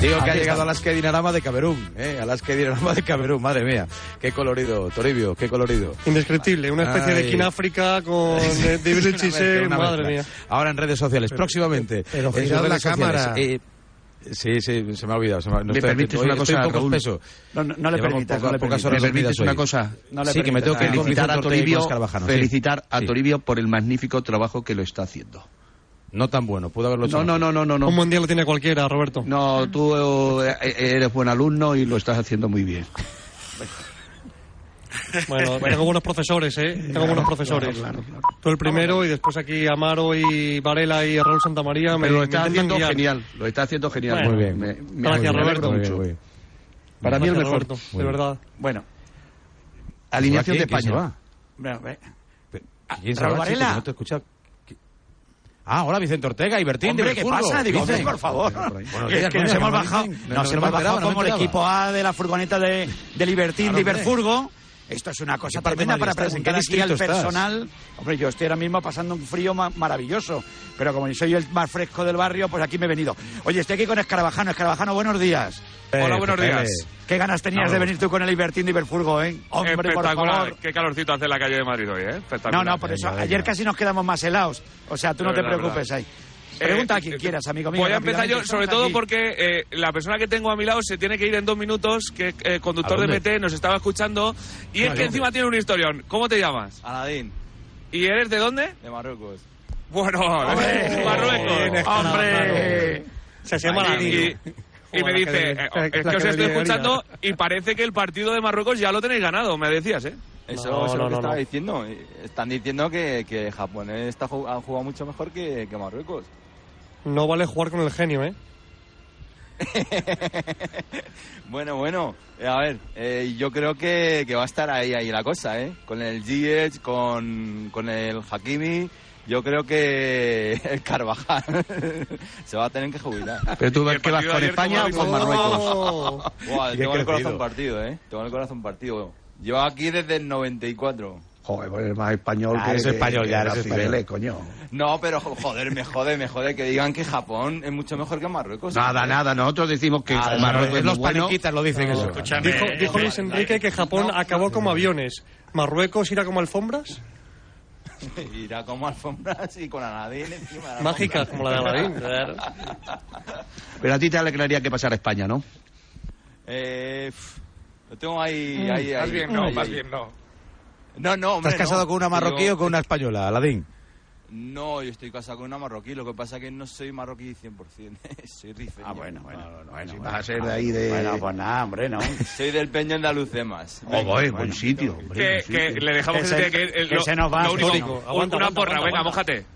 Digo que ha llegado. Alaska y Dinarama de Camerún, ¿eh? Alaska y Dinarama de Camerún, madre mía. Qué colorido, Toribio, qué colorido. Indescriptible, una especie de Ay. Kináfrica con David una madre mezcla. mía. Ahora en redes sociales, próximamente. pero en sus girad la redes sociales. cámara. Eh, sí, sí, se me ha olvidado. Se me, no ¿Me estoy permites una cosa, estoy Raúl? No, no, no le permitas, poca- no le horas ¿Me permites una hoy. cosa? No le sí, que me tengo que con felicitar a Toribio, Escarabajano, sí. felicitar a Sí. Toribio por el magnífico trabajo que lo está haciendo. No tan bueno, pudo haberlo hecho No, no, no, no, no. Un buen día lo tiene cualquiera, Roberto. No, tú eh, eres buen alumno y lo estás haciendo muy bien. Bueno, tengo buenos profesores, ¿eh? Tengo buenos profesores. Tú el primero y después aquí Amaro y Varela y Raúl Santamaría me, Pero lo me está intentan haciendo guiar. genial, lo está haciendo genial. Bueno, Muy bien. Me, me Gracias, Roberto. mucho. Muy bien, Para mí el Gracias, mejor. Roberto, de verdad. Bueno, alineación de ¿Quién se España. va? Bueno. ¿Quién se Raúl? Varela. No te he escuchado. Ah, hola Vicente Ortega y Bertín Hombre, de ¿qué pasa? Digo, Vicente. por favor. Buenos Que- días, que nos hemos bajado, me nos No, hemos me bajado como me el equipo A de la furgoneta de, de Libertín, Claro, de hombre. Iberfurgo. Esto es una cosa ¿Qué parte tremenda para preguntar aquí al estás? personal. Hombre, yo estoy ahora mismo pasando un frío ma- maravilloso, pero como soy el más fresco del barrio, pues aquí me he venido. Oye, estoy aquí con Escarabajano. Escarabajano, buenos días. Hola, buenos días. Qué ganas tenías de venir tú con el Ibertín de Iberfurgo, ¿eh? Hombre, por Espectacular. favor. Qué calorcito hace en la calle de Madrid hoy, ¿eh? No, Espectacular. no, por eso. Ayer casi nos quedamos más helados. O sea, tú no te preocupes verdad. ahí. Pregunta a quien Eh, quieras, amigo mío. Voy a empezar yo, sobre todo aquí. porque eh, la persona que tengo a mi lado se tiene que ir en dos minutos, que eh, conductor ¿A de? MT nos estaba escuchando, y es ¿A que encima tiene un historión. ¿Cómo te llamas? Aladín, ¿Y eres de dónde? de Marruecos. Bueno, ¡Hombre! Marruecos. ¡Hombre! Se llama Aladín. Y, me dice, que- eh, que- es que os estoy escuchando y parece que el partido de Marruecos ya lo tenéis ganado, me decías, ¿eh? Eso, No, eso es no, lo que no, estaba no. diciendo. Están diciendo que, que Japón está, han jugado mucho mejor que, que Marruecos. No vale jugar con el genio, ¿eh? Bueno, bueno, a ver, eh, yo creo que, que va a estar ahí, ahí la cosa, ¿eh? Con el Ziyech, con, con el Hakimi, yo creo que el Carvajal se va a tener que jubilar. Pero tú ¿Y el qué vas con España o con? Marruecos. Qué tengo en el corazón partido, ¿eh? Tengo en el corazón partido. Llevo aquí desde el 94. Joder, pues eres más español Ah, que... eres español, que ya eres García español. Vélez, coño. No, pero jo- joder, me jode, me jode que digan que Japón es mucho mejor que Marruecos. Nada, nada, nosotros decimos que Ah, Marruecos es los bueno. paniquitas lo dicen eso. Dijo, dijo Luis Enrique que Japón acabó como aviones. ¿Marruecos irá como alfombras? Irá como alfombras y con Aladín encima. Mágicas, como la de Aladín. Pero a ti te alegraría que pasara España, ¿no? Eh, lo tengo ahí, Mm, ahí, Más ahí. bien no, ahí, más ahí. bien no. No, no, hombre, ¿Estás casado no. con una marroquí Digo, o con una española, Aladín? No, yo estoy casado con una marroquí. Lo que pasa es que no soy marroquí 100%. soy rifeño. Ah, bueno, bueno. bueno, si vas a ser de ahí de... Bueno, pues nada, hombre, no. Soy del Peño Andalucemas. Oh, boy, buen sitio, hombre, Que, le dejamos que, el- que lo, se nos va, lo único, un- Aguanta, una aguanta, porra, aguanta, venga, aguanta. mójate.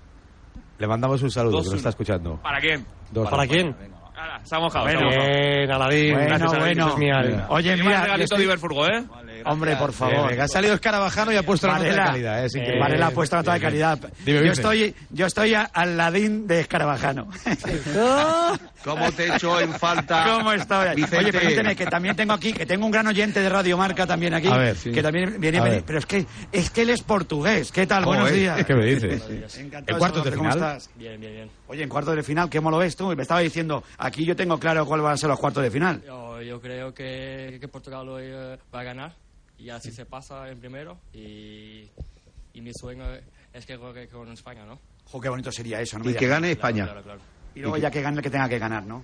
Le mandamos un saludo, que lo 2-1. está escuchando. ¿Para quién? Dos. ¿Para quién? Ahora, se ha mojado, Bueno, se ha mojado. Bien, Aladín. Bueno, Gracias, bueno. es mi alma. Oye, el mira, yo regalito estoy- de Iberfurgo, ¿eh? Hombre, por favor. Bien, ha salido escarabajano y ha puesto la nota de Varela, calidad. Es eh, increíble. Varela ha puesto la nota de calidad. Dime, Yo estoy, yo estoy a- al ladín de Escarabajano. ¿Cómo te echo en falta? ¿Cómo estoy? Vicente? Oye, permíteme que también tengo aquí, que tengo un gran oyente de Radio Marca también aquí, A ver, sí. que también viene, A viene- ver. pero es que es que él es portugués. ¿Qué tal? Buenos días. ¿Qué me dices? Encantado ¿En cuartos de saludarte, ¿cómo final? estás? Bien, bien, bien. Oye, en cuartos de final, ¿cómo lo ves tú? Me estaba diciendo, aquí yo tengo claro cuáles van a ser los cuartos de final. Yo, yo creo que, que Portugal hoy eh, va a ganar y así se pasa en primero y, y mi sueño es que juegue con España, ¿no? Jo, qué bonito sería eso, ¿no? me Y que gane España. Claro, claro. Y luego ya que gane el que tenga que ganar, ¿no?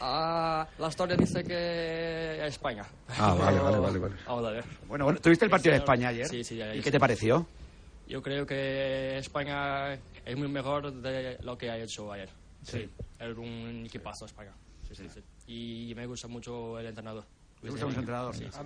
Ah, la historia dice que España. Ah, vale, vale, vale, vale. Vamos a ver. Bueno, bueno, ¿tuviste el partido de España ayer? Sí, sí, ayer ¿Y qué sí. te pareció? Yo creo que España es muy mejor de lo que ha hecho ayer. Sí. Era un equipazo España. Sí, sí, sí. Y me gusta mucho el entrenador. ¿Te gusta mucho el entrenador? Sí, sí,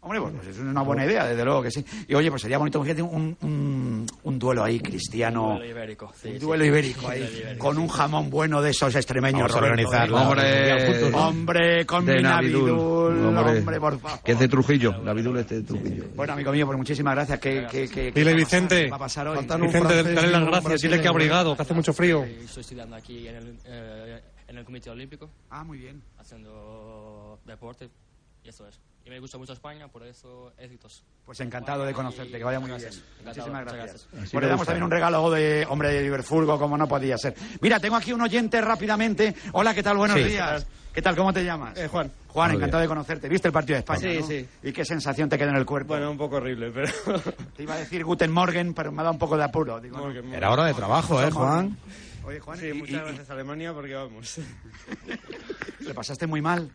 Hombre, pues es una buena idea, desde luego que sí. Y oye, pues sería bonito fíjate, un, un, un duelo ahí cristiano. Un duelo ibérico, sí, un sí. duelo ibérico ahí, Un duelo ibérico, con un jamón bueno de esos extremeños. Vamos a. ¿eh? Hombre, Hombre, con de mi Navidul. Navidul, Hombre, hombre, por favor. Que es de Trujillo. Navidul es de Trujillo. Bueno, amigo mío, pues muchísimas gracias. ¿Qué, qué, qué, qué Dile? Vicente. ¿Qué va a pasar hoy? Vicente, dale las gracias. Dile que brasileño. abrigado, que hace mucho frío. Estoy estudiando aquí en el, eh, en el Comité Olímpico, Ah, muy bien. haciendo deporte, y eso es. Y me gusta mucho España, por eso éxitos. Pues encantado de conocerte, que vaya muy bien. Gracias. Encantado, Muchísimas gracias. gracias. Pues le damos también un regalo de hombre de Liverfurgo, como no podía ser. Mira, tengo aquí un oyente rápidamente. Hola, ¿qué tal? Buenos Sí. días. ¿Qué tal? ¿Cómo te llamas? Eh, Juan. Juan, encantado de conocerte. ¿Viste el partido de España? Sí, no? sí. ¿Y qué sensación te queda en el cuerpo? Bueno, un poco horrible, pero... Te iba a decir Guten Morgen, pero me ha dado un poco de apuro. Digo, no. Era hora de trabajo, ¿eh, Juan? Oye, Juan, Sí, y- muchas y- gracias Alemania porque vamos. y- ¿Le pasaste muy mal?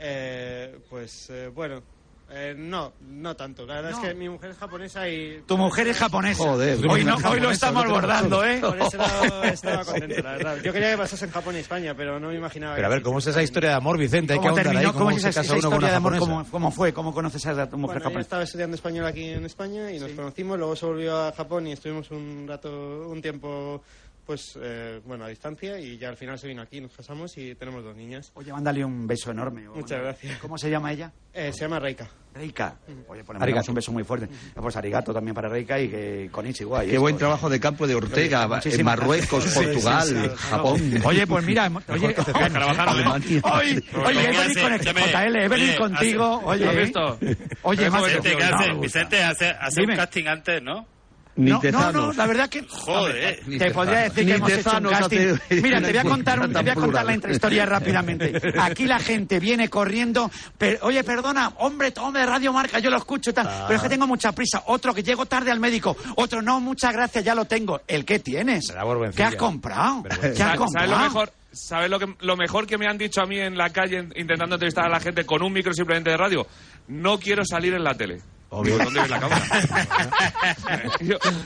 Eh, pues eh, bueno, eh, no, no tanto. La verdad No. es que mi mujer es japonesa y... Tu mujer es japonesa. Joder, hoy, no, japonesa, hoy lo estamos no abordando, ¿eh? Por eso estaba, estaba contento, la verdad. Yo quería que pasase en Japón y España, pero no me imaginaba... Pero a ver, ¿cómo es esa historia de amor, Vicente? Hay que ¿Cómo ahondar terminó? ahí. ¿Cómo ¿Cómo es se esa, historia de amor? ¿Cómo, cómo fue? ¿Cómo conoces a tu mujer Bueno, japonesa? estaba estudiando español aquí en España y nos conocimos, luego se volvió a Japón y estuvimos un rato, un tiempo, pues, eh, bueno, a distancia y ya al final se vino aquí, nos casamos y tenemos dos niñas. Oye, mándale un beso enorme. Muchas gracias. ¿Cómo se llama ella? Eh, se llama Reika. Reika. Oye, pues Arigato. mandamos un beso muy fuerte. Pues arigato también para Reika y que con Ichiwa. Qué buen trabajo de campo de Ortega, en Marruecos, gracias. Portugal, Sí, sí, sí. Japón. Oye, pues mira, oye, Alemania. Oye, oye, he venido con el JL, he venido contigo, oye. ¿Lo has visto? Oye, más Vicente, ¿qué no, hace? un casting antes, ¿no? Ni No, no, no, la verdad que... Joder. Te podría decir que hemos hecho un casting. Mira, te voy a contar, un- te voy a contar la intrahistoria rápidamente. Aquí la gente viene corriendo, pero, oye, perdona, hombre, tome Radio Marca, yo lo escucho y tal, pero es que tengo mucha prisa. Otro que llego tarde al médico, otro no, muchas gracias, ya lo tengo. ¿El qué tienes? ¿Qué has comprado? ¿Qué has ¿Sabes, sabes comprado? lo mejor? ¿Sabes lo, que, lo mejor que me han dicho a mí en la calle en- intentando entrevistar a la gente con un micro simplemente de radio? No quiero salir en la tele. Digo, ¿Dónde ves la cámara?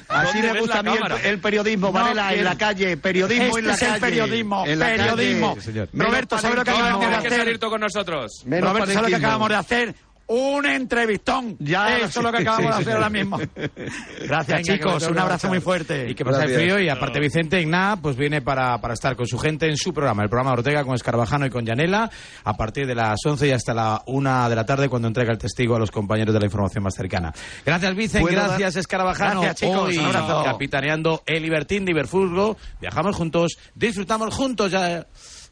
Así ¿dónde me gusta a mí el, el periodismo, No Varela, en la calle. Periodismo Este en la es el calle. periodismo, En la calle. periodismo. Sí, señor. Roberto, ¿sabes lo que acabamos de Tienes que hacer? salir tú con nosotros. Menos Roberto, ¿sabes lo que acabamos de hacer? Un entrevistón. Ya, Eso sí, es lo que acabamos de sí, hacer sí. ahora mismo. Gracias, Venga, chicos. Un abrazo muy fuerte. Y que pasa el Gracias. frío y aparte Vicente Igná pues viene para, para estar con su gente en su programa, el programa Ortega con Escarabajano y con Yanela, a partir de las 11 y hasta la 1 de la tarde cuando entrega el testigo a los compañeros de la información más cercana. Gracias Vicente, ¿Puedo dar- gracias Escarabajano. Gracias, chicos, Hoy un abrazo. capitaneando el Libertín de Iberfurgo, viajamos juntos, disfrutamos juntos ya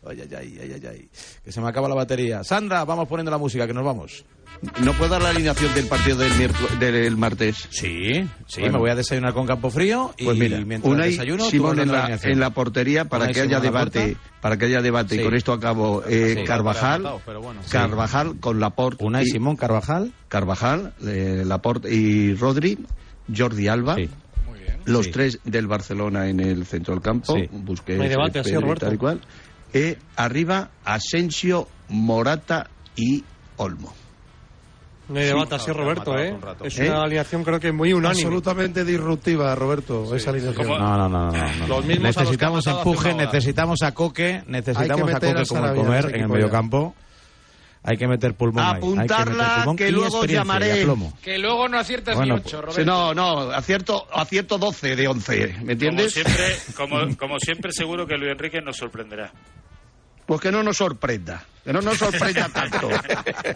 Ay, ay, ay, ay, ay, ay. Que se me acaba la batería. Sandra, vamos poniendo la música, que nos vamos. ¿No puedo dar la alineación del partido del, miércoles- del martes? Sí, sí, Bueno. me voy a desayunar con campo frío y Pues mira, mientras Unai desayuno, Simón en la, en la portería para Unai que haya debate, puerta. para que haya debate Sí. y con esto acabo. Eh, Sí. Carvajal, Pero bueno. Sí. Carvajal con Laporte. Unai y- Simón, Carvajal. Carvajal, eh, Laporte y Rodri, Jordi Alba. Los Sí. tres del Barcelona en el centro del campo. Sí. Busquets, No hay debate, eh, así, tal y cual. Eh, arriba, Asensio, Morata y Olmo. No hay debate así, Roberto, ¿eh? Es una ¿Eh? alineación creo que muy unánime. Absolutamente disruptiva, Roberto, esa alineación. No, no, no, no, que necesitamos empuje, necesitamos a Coque, necesitamos que a Coque a como comer en el equipo medio ya. campo. Hay que meter pulmón ahí, hay que meter Apuntarla, pulmón que y luego llamaré. Que luego no aciertas Bueno, ni ocho, pues, Roberto. Sí, no, no, acierto, acierto 12 de 11, ¿me Como entiendes? siempre, como, como siempre, seguro que Luis Enrique nos sorprenderá. Pues que no nos sorprenda, que no nos sorprenda tanto,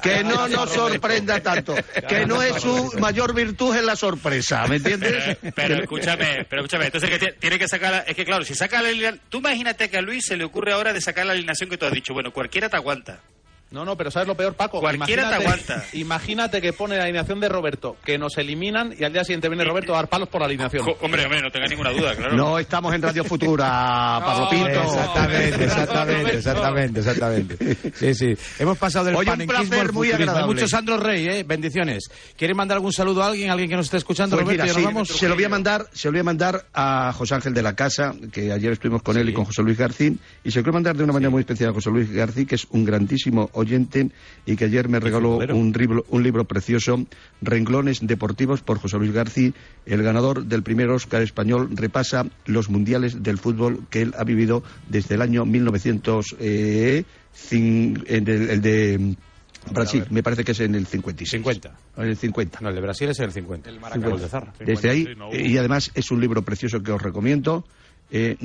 que no nos sorprenda tanto, que no es su mayor virtud en la sorpresa, ¿me entiendes? Pero, pero escúchame, pero escúchame, entonces que ti- tiene que sacar, la- es que claro, si saca la alineación, tú imagínate que a Luis se le ocurre ahora de sacar la alineación que tú has dicho, bueno, cualquiera te aguanta. No, no, pero ¿sabes lo peor, Paco? Cualquiera te aguanta. Imagínate que pone la alineación de Roberto, que nos eliminan y al día siguiente viene Roberto a dar palos por la alineación. Jo- hombre, hombre, no tenga ninguna duda, claro. No estamos en Radio Futura, Pablo Pinto. Exactamente, exactamente, exactamente, exactamente. Sí, sí. Hemos pasado del Oye, un placer muy futurismo. Hay agradable. mucho Sandro Rey, ¿eh? Bendiciones. ¿Quiere mandar algún saludo a alguien, alguien que nos esté escuchando, Pues Roberto? mira, ¿Ya sí, nos vamos? se lo voy a mandar, se lo voy a mandar a José Ángel de la Casa, que ayer estuvimos con él y con José Luis Garcín, y se lo quiero mandar de una manera muy especial a José Luis Garcín, que es un grandísimo oyente y que ayer me regaló un libro, un libro precioso, Renglones Deportivos por José Luis García, el ganador del primer Oscar español, repasa los mundiales del fútbol que él ha vivido desde el año 1900, eh, cin- en el, el de Brasil, me parece que es en el 56. 50. En el 50. No, el de Brasil es el 50. El de Zarra. Desde ahí, y además es un libro precioso que os recomiendo. Eh,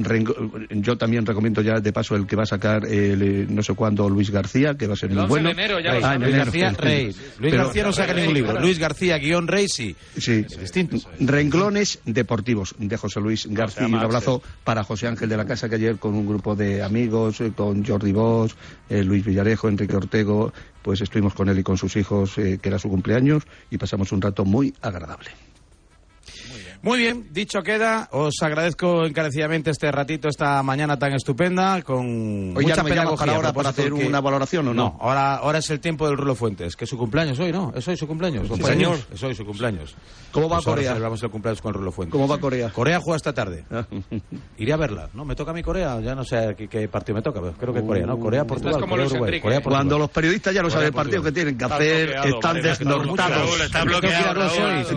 yo también recomiendo ya de paso el que va a sacar el, eh, no sé cuándo Luis García, que va a ser El muy 11 bueno. de enero, ya Ah, en. Luis enero, García. Rey. Luis Pero- García no saca ningún libro. Luis García, guion Rey, sí. Sí. distinto. Renglones deportivos de José Luis García. Y un abrazo para José Ángel de la Casa, que ayer con un grupo de amigos, eh, con Jordi Bosch, eh, Luis Villarejo, Enrique Ortego, pues estuvimos con él y con sus hijos, eh, que era su cumpleaños, y pasamos un rato muy agradable. Muy bien, dicho queda, os agradezco encarecidamente este ratito, esta mañana tan estupenda, con Hoy ya mucha no pedagogía. para ahora para hacer que- una valoración, ¿o no? ahora, ahora es el tiempo del Rulo Fuentes, que es su cumpleaños hoy, ¿no? Es hoy su cumpleaños. Sí, señor. Es hoy su cumpleaños. ¿Cómo va Pues Corea? Celebramos el cumpleaños con Rulo Fuentes. ¿Cómo va Corea? Corea juega esta tarde. Iré a verla. No, me toca a mi Corea. Ya no sé qué, qué partido me toca. pero Creo que Corea, ¿no? Corea, Portugal, Corea, Uruguay. Enrique. Corea, Portugal. Cuando los periodistas ya no saben el partido que tienen que hacer, están desnortados. Está no.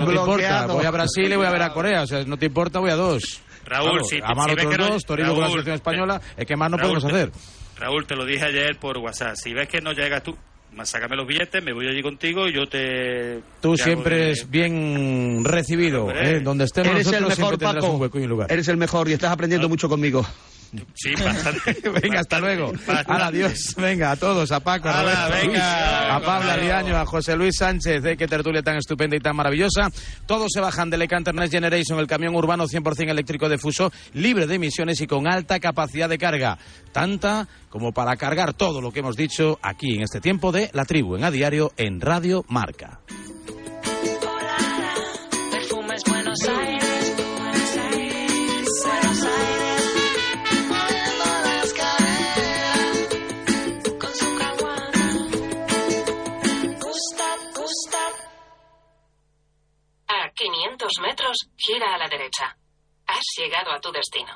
Bloqueado. Voy a Brasil y voy a ver a Corea. O sea, no te importa, voy a dos. Raúl, Claro, si- amar si otros que no- dos, Torino con la Raúl, selección española, es que más no Raúl, podemos te- hacer. Raúl, te lo dije ayer por WhatsApp. Si ves que no llegas tú, más sácame los billetes, me voy allí contigo y yo te. Tú te siempre de- eres bien recibido. ¿eh? Donde estemos Eres el mejor, siempre Paco. un hueco y un lugar. Eres el mejor y estás aprendiendo mucho conmigo. Sí, bastante. Venga, hasta luego. Hala, adiós. Venga, a todos, a Paco, a Roberto, venga. a Pablo Ariaño, a José Luis Sánchez, eh, qué tertulia tan estupenda y tan maravillosa. Todos se bajan del Lecanter Next Generation, el camión urbano 100% eléctrico de Fuso, libre de emisiones y con alta capacidad de carga. Tanta como para cargar todo lo que hemos dicho aquí en este tiempo de La Tribu, en A Diario, en Radio Marca. 500 metros, gira a la derecha. Has llegado a tu destino.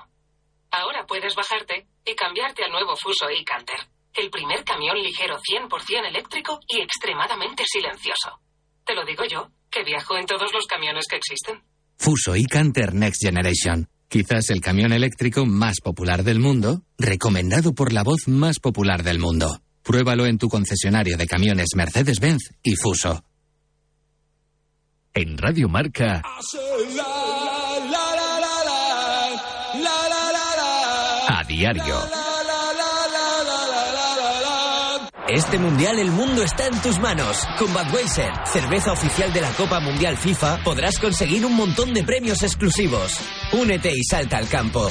Ahora puedes bajarte y cambiarte al nuevo Fuso e-Canter, el primer camión ligero 100% eléctrico y extremadamente silencioso. Te lo digo yo, que viajo en todos los camiones que existen. Fuso y Canter Next Generation. Quizás el camión eléctrico más popular del mundo, recomendado por la voz más popular del mundo. Pruébalo en tu concesionario de camiones Mercedes-Benz y Fuso. En Radio Marca, a diario. Este mundial el mundo está en tus manos. Con Budweiser, cerveza oficial de la Copa Mundial FIFA, podrás conseguir un montón de premios exclusivos. Únete y salta al campo.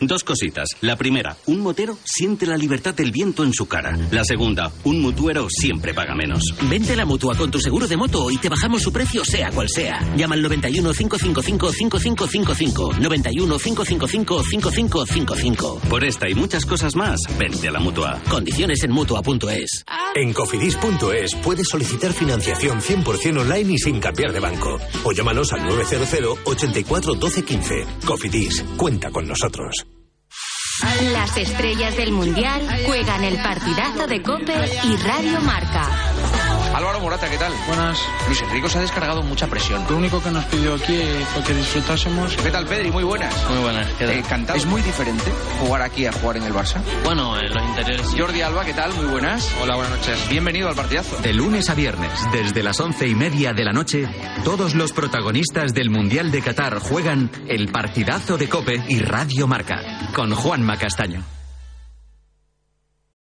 Dos cositas. La primera, un motero siente la libertad del viento en su cara. La segunda, un mutuero siempre paga menos. Vente a la mutua con tu seguro de moto y te bajamos su precio sea cual sea. Llama al 91 555 5555. 91 555 5555. Por esta y muchas cosas más, vente a la mutua. Condiciones en mutua.es. En cofidis.es puedes solicitar financiación 100% online y sin cambiar de banco. O llámanos al 900 84 12 15. Cofidis, cuenta con nosotros. Las estrellas del Mundial juegan el partidazo de Cope y Radio Marca. Álvaro Morata, ¿qué tal? Buenas. Luis Enrico se ha descargado mucha presión. Lo único que nos pidió aquí fue que disfrutásemos. ¿Qué tal, Pedri? Muy buenas. Muy buenas. ¿qué tal? Eh, encantado. ¿Es muy diferente jugar aquí a jugar en el Barça? Bueno, en los interiores. sí. Jordi Alba, ¿qué tal? Muy buenas. Hola, buenas noches. Bienvenido al partidazo. De lunes a viernes, desde las once y media de la noche, todos los protagonistas del Mundial de Qatar juegan el partidazo de Cope y Radio Marca, con Juanma Castaño.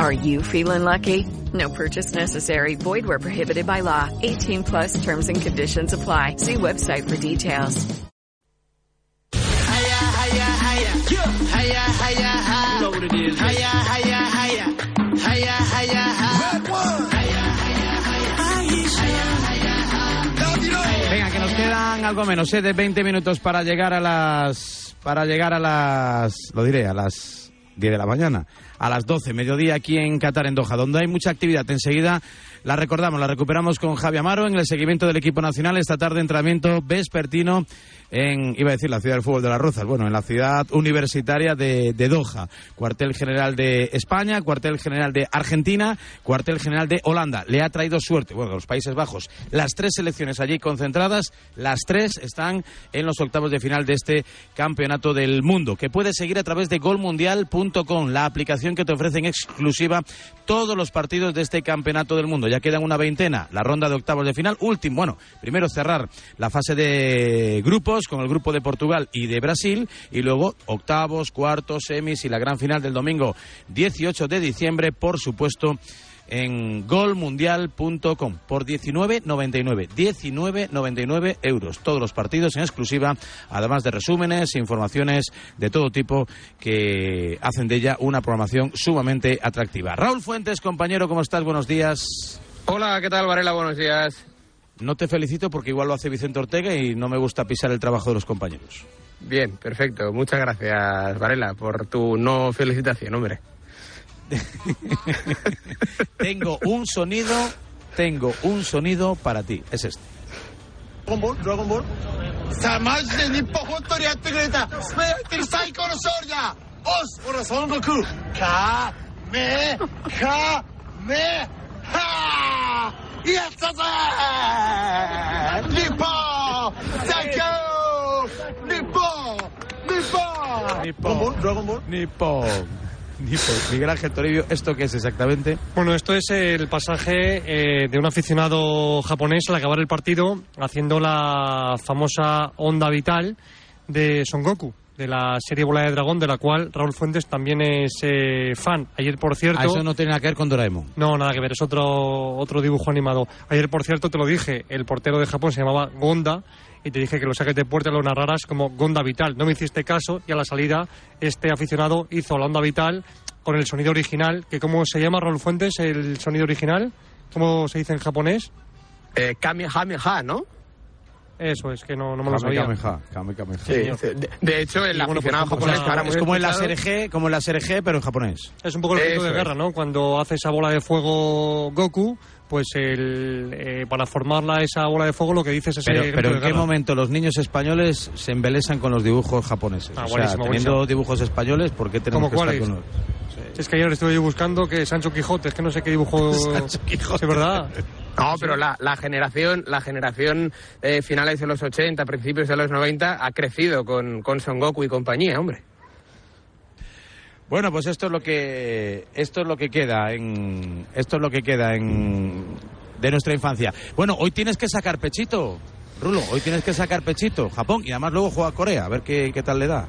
Are you feeling lucky? No purchase necessary. Void where prohibited by law. 18 plus terms and conditions apply. See website for details. You know what it is. Venga, que nos quedan algo menos ¿eh? de 20 minutos para llegar a las. Para llegar a las. Lo diré, a las 10 de la mañana. A las 12, mediodía aquí en Qatar, en Doha, donde hay mucha actividad. Enseguida la recordamos, la recuperamos con Javi Amaro en el seguimiento del equipo nacional. Esta tarde, entrenamiento vespertino en, iba a decir, la ciudad del fútbol de las Rozas, bueno, en la ciudad universitaria de, de Doha. Cuartel general de España, cuartel general de Argentina, cuartel general de Holanda. Le ha traído suerte, bueno, los Países Bajos. Las tres selecciones allí concentradas, las tres están en los octavos de final de este campeonato del mundo, que puedes seguir a través de golmundial.com, la aplicación que te ofrece en exclusiva todos los partidos de este campeonato del mundo. Ya quedan una veintena, la ronda de octavos de final, último, bueno, primero cerrar la fase de grupos con el grupo de Portugal y de Brasil y luego octavos, cuartos, semis y la gran final del domingo 18 de diciembre, por supuesto en golmundial.com por 19.99 19.99 euros todos los partidos en exclusiva además de resúmenes informaciones de todo tipo que hacen de ella una programación sumamente atractiva Raúl Fuentes compañero cómo estás buenos días Hola, ¿qué tal, Varela? Buenos días. no te felicito porque igual lo hace Vicente Ortega y no me gusta pisar el trabajo de los compañeros Bien, perfecto. Muchas gracias, Varela, por tu no felicitación, hombre. tengo un sonido, tengo un sonido para ti. Es este. Dragon Ball, Dragon Nippon, Dragon Ball. Nippon. Miguel Ángel Toribio, ¿esto qué es exactamente? Bueno, esto es el pasaje eh, de un aficionado japonés al acabar el partido haciendo la famosa onda vital de Son Goku, de la serie Bola de Dragón, de la cual Raúl Fuentes también es eh, fan. Ayer, por cierto... Ah, eso no tiene nada que ver con Doraemon. No, nada que ver, es otro, otro dibujo animado. Ayer, por cierto, te lo dije, el portero de Japón se llamaba Gonda y te dije que los saques de puerta lo narraras como Gonda Vital. No me hiciste caso y a la salida este aficionado hizo la onda vital con el sonido original, que ¿cómo se llama, Raúl Fuentes, el sonido original? ¿Cómo se dice en japonés? Eh, Kamehameha, ¿no? Eso es, que no, no me lo Kame, sabía. Kameha, Kame, Kameha. Sí, de, de hecho, el bueno, aficionado ejemplo, japonés que ahora hemos Es como en la escuchado- SRG, como en la SRG, pero en japonés. Es un poco el grito de guerra, ¿no? Cuando hace esa bola de fuego Goku, pues el, eh, para formarla esa bola de fuego lo que dices es Pero, pero ¿en qué momento los niños españoles se embelesan con los dibujos japoneses? Ah, o sea, teniendo buenísimo. dibujos españoles, ¿por qué tenemos ¿Cómo que estar con los... Es que ayer estuve yo buscando que Sancho Quijote, es que no sé qué dibujo. Es verdad. No, pero la, la generación, la generación eh, finales de los 80, principios de los 90 ha crecido con, con Son Goku y compañía, hombre. Bueno, pues esto es lo que esto es lo que queda en esto es lo que queda en de nuestra infancia. Bueno, hoy tienes que sacar pechito, Rulo. Hoy tienes que sacar pechito, Japón y además luego juega Corea, a ver qué, qué tal le da.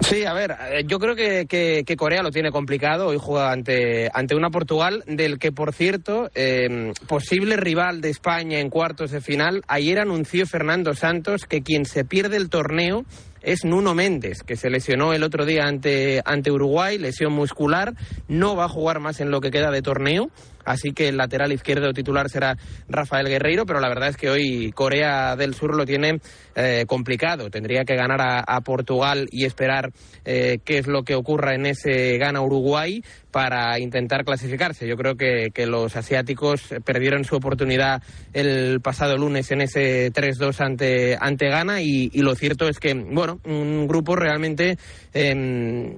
Sí, a ver, eh, yo creo que, que- Corea lo tiene complicado. Hoy juega ante, ante una Portugal del que, por cierto, eh, posible rival de España en cuartos de final. Ayer anunció Fernando Santos que quien se pierde el torneo es Nuno Méndez, que se lesionó el otro día ante, ante Uruguay, lesión muscular. No va a jugar más en lo que queda de torneo. Así que el lateral izquierdo titular será Rafael Guerreiro, pero la verdad es que hoy Corea del Sur lo tiene eh, complicado. Tendría que ganar a, Portugal y esperar eh, qué es lo que ocurra en ese gana Uruguay para intentar clasificarse. Yo creo que, los asiáticos perdieron su oportunidad el pasado lunes en ese 3-2 ante, ante Ghana y, lo cierto es que, bueno, un grupo realmente eh,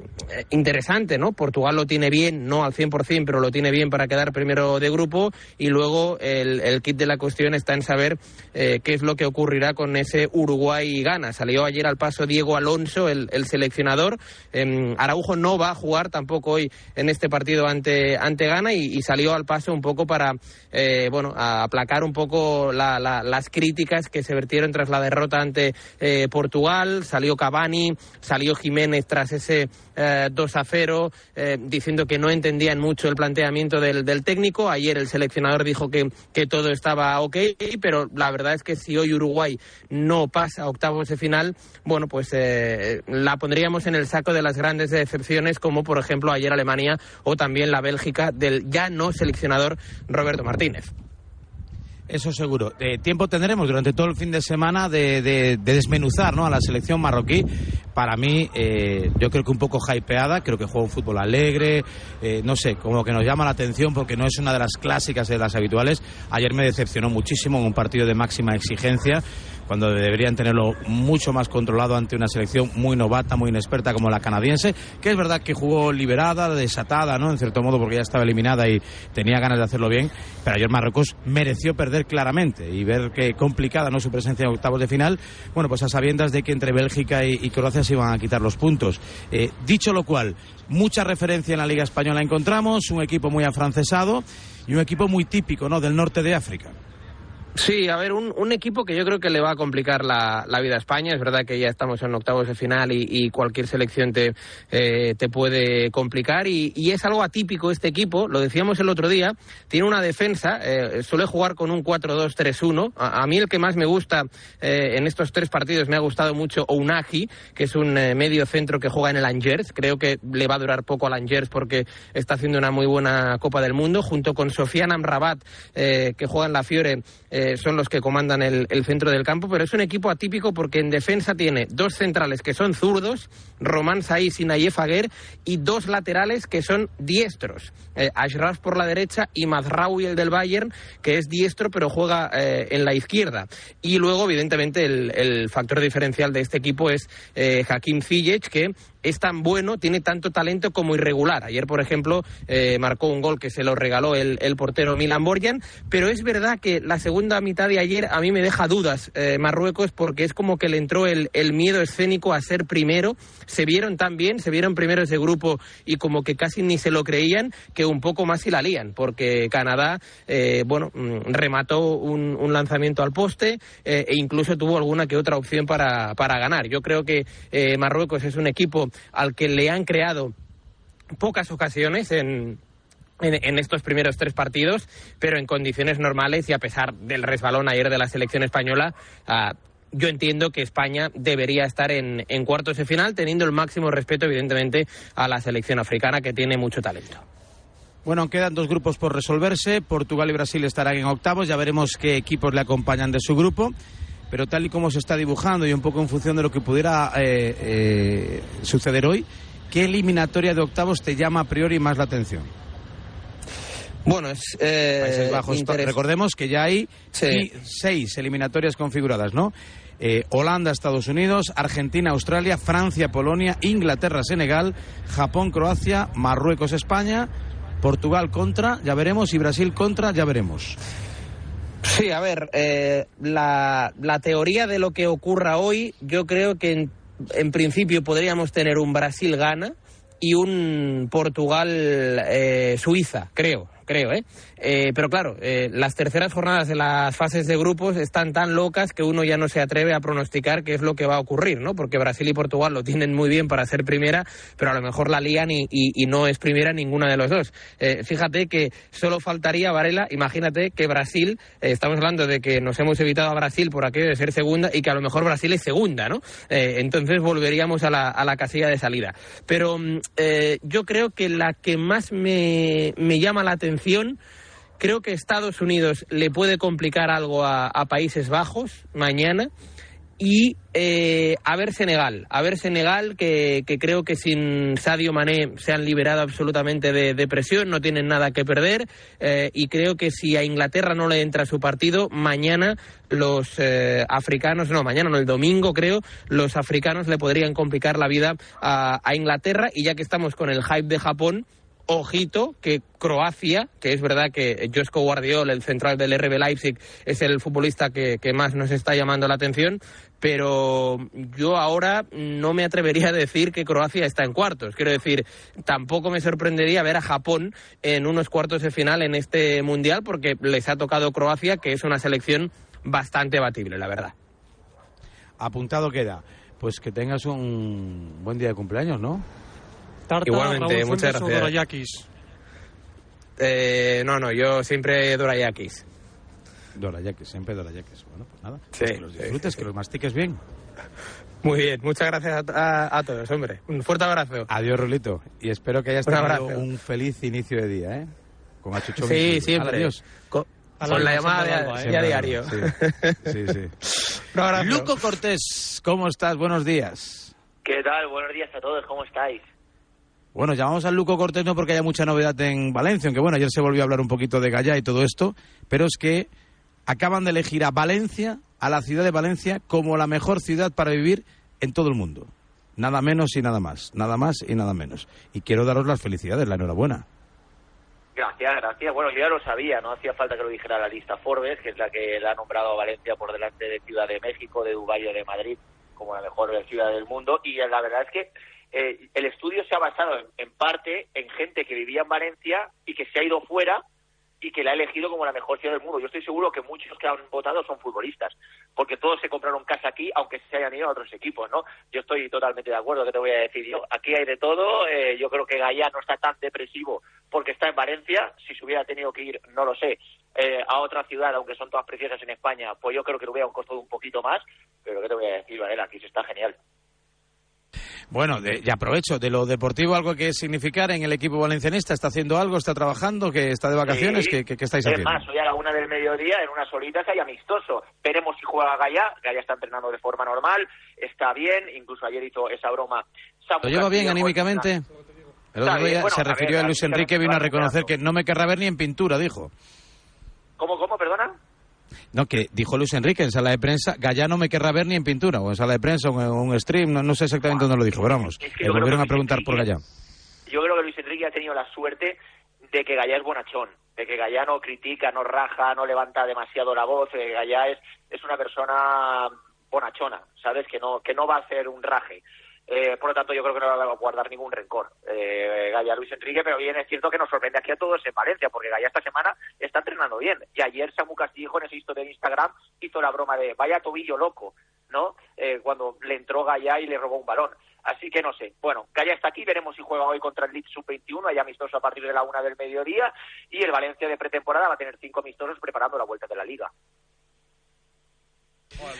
interesante, ¿no? Portugal lo tiene bien, no al 100%, pero lo tiene bien para quedar primero de grupo y luego el, el kit de la cuestión está en saber eh, qué es lo que ocurrirá con ese Uruguay-Ghana. Salió ayer al paso Diego Alonso, el, el seleccionador. Eh, Araujo no va a jugar tampoco hoy en este partido ante, ante Ghana y, y salió al paso un poco para, eh, bueno, aplacar un poco la- la- las críticas que se vertieron tras la derrota ante eh, Portugal. Salió Cavani, salió Jiménez tras ese eh, 2 a 0, eh, diciendo que no entendían mucho el planteamiento del, del técnico. Ayer el seleccionador dijo que, que todo estaba ok, pero la verdad es que si hoy Uruguay no pasa a octavos de final, bueno, pues eh, la pondríamos en el saco de las grandes decepciones, como por ejemplo ayer Alemania o también la Bélgica del ya no seleccionador Roberto Martínez. Eso seguro. Eh, tiempo tendremos durante todo el fin de semana de, de- de desmenuzar ¿no? a la selección marroquí. Para mí, eh, yo creo que un poco hypeada, creo que juega un fútbol alegre, eh, no sé, como que nos llama la atención porque no es una de las clásicas de las habituales. Ayer me decepcionó muchísimo en un partido de máxima exigencia cuando deberían tenerlo mucho más controlado ante una selección muy novata, muy inexperta como la canadiense, que es verdad que jugó liberada, desatada, ¿no? En cierto modo, porque ya estaba eliminada y tenía ganas de hacerlo bien, pero ayer Marruecos mereció perder claramente y ver que complicada no su presencia en octavos de final, bueno, pues a sabiendas de que entre Bélgica y, Croacia se iban a quitar los puntos. Eh, dicho lo cual, mucha referencia en la Liga Española encontramos, un equipo muy afrancesado y un equipo muy típico, ¿no? Del norte de África. Sí, a ver, un, equipo que yo creo que le va a complicar la, la vida a España. Es verdad que ya estamos en octavos de final y, cualquier selección te, eh, te puede complicar. Y, y es algo atípico este equipo, lo decíamos el otro día. Tiene una defensa, eh, suele jugar con un 4-2-3-1. A, a mí el que más me gusta eh, en estos tres partidos me ha gustado mucho Ounagi, que es un medio centro que juega en el Angers. Creo que le va a durar poco al Angers porque está haciendo una muy buena Copa del Mundo, junto con Sofiane Amrabat, que juega en la Fiore. Eh, son los que comandan el, el centro del campo, pero es un equipo atípico porque en defensa tiene dos centrales que son zurdos, Román Saiz y Nayef Aguer, y dos laterales que son diestros, eh, Ashraf por la derecha y Mazraoui el del Bayern, que es diestro pero juega eh, en la izquierda. Y luego, evidentemente, el, factor diferencial de este equipo es eh, Hakim Ziyech, que es tan bueno, tiene tanto talento como irregular. Ayer, por ejemplo, eh, marcó un gol que se lo regaló el, el portero Milan Borjan, pero es verdad que la segunda mitad de ayer a mí me deja dudas eh, Marruecos porque es como que le entró el, el miedo escénico a ser primero. Se vieron tan bien, se vieron primeros de grupo y como que casi ni se lo creían que un poco más y la lían, porque Canadá, eh, bueno, mm, remató un, lanzamiento al poste e incluso tuvo alguna que otra opción para, para ganar. Yo creo que Marruecos es un equipo al que le han creado pocas ocasiones en, en, estos primeros tres partidos, pero en condiciones normales y a pesar del resbalón ayer de la selección española, ah, yo entiendo que España debería estar en, en cuartos de final, teniendo el máximo respeto, evidentemente, a la selección africana, que tiene mucho talento. Bueno, quedan dos grupos por resolverse. Portugal y Brasil estarán en octavos. Ya veremos qué equipos le acompañan de su grupo. Pero tal y como se está dibujando y un poco en función de lo que pudiera eh, eh, suceder hoy, ¿qué eliminatoria de octavos te llama a priori más la atención? Bueno, es. eh, Países Bajos. Recordemos que ya hay sí, seis eliminatorias configuradas, ¿no? eh, Holanda, Estados Unidos, Argentina, Australia, Francia, Polonia, Inglaterra, Senegal, Japón, Croacia, Marruecos, España, Portugal contra, ya veremos, y Brasil contra, ya veremos. Sí, a ver, eh, la, la teoría de lo que ocurra hoy, yo creo que en, principio podríamos tener un Brasil-Gana y un Portugal-Suiza, creo, creo, ¿eh? Eh, pero claro, eh, las terceras jornadas de las fases de grupos están tan locas que uno ya no se atreve a pronosticar qué es lo que va a ocurrir, ¿no? Porque Brasil y Portugal lo tienen muy bien para ser primera, pero a lo mejor la lían y, y- no es primera ninguna de los dos. Eh, fíjate que solo faltaría, Varela, imagínate que Brasil, estamos hablando de que nos hemos evitado a Brasil por aquello de ser segunda y que a lo mejor Brasil es segunda, ¿no? Entonces volveríamos a la, a la casilla de salida. Pero mm, yo creo que la que más me, me llama la atención Creo que Estados Unidos le puede complicar algo a, Países Bajos mañana. Y eh, a ver Senegal, a ver Senegal, que, que creo que sin Sadio Mané se han liberado absolutamente de, presión, no tienen nada que perder. eh, y creo que si a Inglaterra no le entra su partido, mañana los eh, africanos, no, mañana no, el domingo creo, los africanos le podrían complicar la vida a Inglaterra. Y ya que estamos con el hype de Japón, ojito que Croacia, que es verdad que Josko Guardiol, el central del RB Leipzig, es el futbolista que, que más nos está llamando la atención, pero yo ahora no me atrevería a decir que Croacia está en cuartos. Quiero decir, tampoco me sorprendería ver a Japón en unos cuartos de final en este mundial, porque les ha tocado Croacia, que es una selección bastante batible, la verdad. Apuntado queda. Pues que tengas un buen día de cumpleaños, ¿no? Tarta, Igualmente, Raúl muchas Fuentes o gracias. Dorayakis. Eh, no, no, yo siempre Dorayakis. Dorayakis, siempre Dorayakis. Bueno, pues nada. Sí, Pues que los disfrutes, que los mastiques bien. Muy bien, muchas gracias a, a- a todos, hombre. Un fuerte abrazo. Adiós, Rolito. Y espero que hayas Un tenido abrazo. un feliz inicio de día, ¿eh? Con Achucho Sí, siempre. Adiós. Con, con la llamada de- ¿eh? a diario. Sí, sí. sí. Luco Cortés, ¿cómo estás? Buenos días. ¿Qué tal? Buenos días a todos, ¿cómo estáis? Bueno, llamamos al Luco Cortés no porque haya mucha novedad en Valencia, aunque bueno, ayer se volvió a hablar un poquito de Gallá y todo esto, pero es que acaban de elegir a Valencia, a la ciudad de Valencia, como la mejor ciudad para vivir en todo el mundo. Nada menos y nada más, nada más y nada menos. Y quiero daros las felicidades, la enhorabuena. Gracias, gracias. Bueno, yo ya lo sabía, no hacía falta que lo dijera la lista Forbes, que es la que la ha nombrado a Valencia por delante de Ciudad de México, de Dubái o de Madrid como la mejor ciudad del mundo. Y la verdad es que eh, el estudio se ha basado en, parte en gente que vivía en Valencia y que se ha ido fuera y que la ha elegido como la mejor ciudad del mundo. Yo estoy seguro que muchos que han votado son futbolistas, porque todos se compraron casa aquí, aunque se hayan ido a otros equipos, ¿no? Yo estoy totalmente de acuerdo, ¿qué te voy a decir yo? Aquí hay de todo, eh, yo creo que Gallá no está tan depresivo porque está en Valencia, si se hubiera tenido que ir, no lo sé, eh, a otra ciudad, aunque son todas preciosas en España, pues yo creo que le hubiera costado un poquito más, pero ¿qué te voy a decir, Varela? Aquí se está genial. Bueno, de- y aprovecho, de lo deportivo, algo que significar en el equipo valencianista, ¿está haciendo algo? ¿Está trabajando? ¿Que está de vacaciones? Sí. ¿Qué, qué- qué estáis es haciendo? más, hoy a la una del mediodía, en unas horitas hay amistoso. Veremos si juega Gaya. Gaya está entrenando de forma normal, está bien, incluso ayer hizo esa broma. Samu ¿Lo lleva bien anímicamente? El Está otro bien, día bueno, se a ver, refirió a Luis anímicamente Enrique, vino a reconocer que no me querrá ver ni en pintura, dijo. ¿Cómo, cómo, perdona? No, que dijo Luis Enrique en sala de prensa, Gallá no me querrá ver ni en pintura, o en sala de prensa, o en un stream, no, no sé exactamente dónde lo dijo, pero vamos, Es que le volvieron que a preguntar por Gallá. Yo creo que Luis Enrique ha tenido la suerte de que Gallá es bonachón, de que Gallá no critica, no raja, no levanta demasiado la voz. eh, Gallá es, es una persona bonachona, ¿sabes? Que no, que no va a hacer un raje. Eh, por lo tanto, yo creo que no va a guardar ningún rencor eh, Gallá a Luis Enrique, pero bien es cierto que nos sorprende aquí a todos en Valencia, porque Gallá esta semana está entrenando bien. Y ayer Samu Castillo en ese historia de Instagram hizo la broma de vaya tobillo loco, ¿no? Eh, cuando le entró Gallá y le robó un balón. Así que no sé. Bueno, Gallá está aquí, veremos si juega hoy contra el Leeds Sub-21, hay amistoso a partir de la una del mediodía, y el Valencia de pretemporada va a tener cinco amistosos preparando la vuelta de la Liga.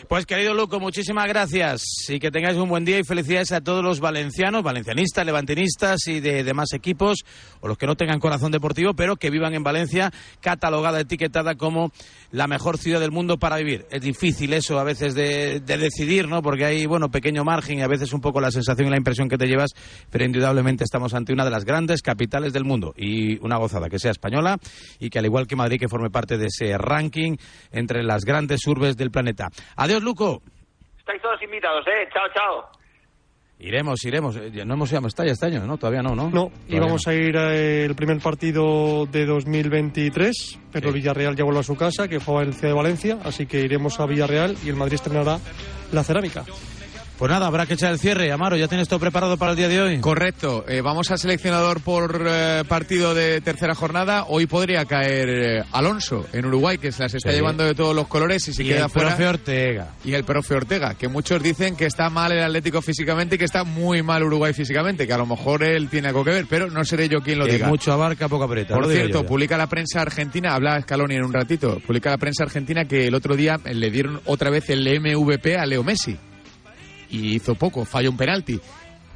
Pues querido Luco, muchísimas gracias y que tengáis un buen día y felicidades a todos los valencianos, valencianistas, levantinistas y de demás equipos, o los que no tengan corazón deportivo, pero que vivan en Valencia, catalogada, etiquetada como la mejor ciudad del mundo para vivir. Es difícil eso a veces de, de decidir, ¿no? Porque hay, bueno, pequeño margen y a veces un poco la sensación y la impresión que te llevas, pero indudablemente estamos ante una de las grandes capitales del mundo y una gozada que sea española y que al igual que Madrid que forme parte de ese ranking entre las grandes urbes del planeta. Adiós, Luco. Estáis todos invitados, ¿eh? Chao, chao. Iremos, iremos. Eh, No hemos ido a Mestalla este año, ¿no? Todavía no, ¿no? No, íbamos a ir eh, el primer partido de 2023, pero el Villarreal ya vuelve a su casa, que fue en Ciudad de Valencia, así que iremos a Villarreal y el Madrid estrenará la cerámica. Pues nada, habrá que echar el cierre. Amaro, ¿ya tienes todo preparado para el día de hoy? Correcto. Eh, vamos al seleccionador por eh, partido de tercera jornada. Hoy podría caer eh, Alonso en Uruguay, que se las está Sí. llevando de todos los colores y se Y queda el fuera. profe Ortega. Y el profe Ortega, que muchos dicen que está mal el Atlético físicamente y que está muy mal Uruguay físicamente, que a lo mejor él tiene algo que ver, pero no seré yo quien lo Que diga. mucho abarca, poco aprieta. Por cierto, publica la prensa argentina, habla Scaloni en un ratito, publica la prensa argentina que el otro día le dieron otra vez el MVP a Leo Messi. Y hizo poco, falló un penalti.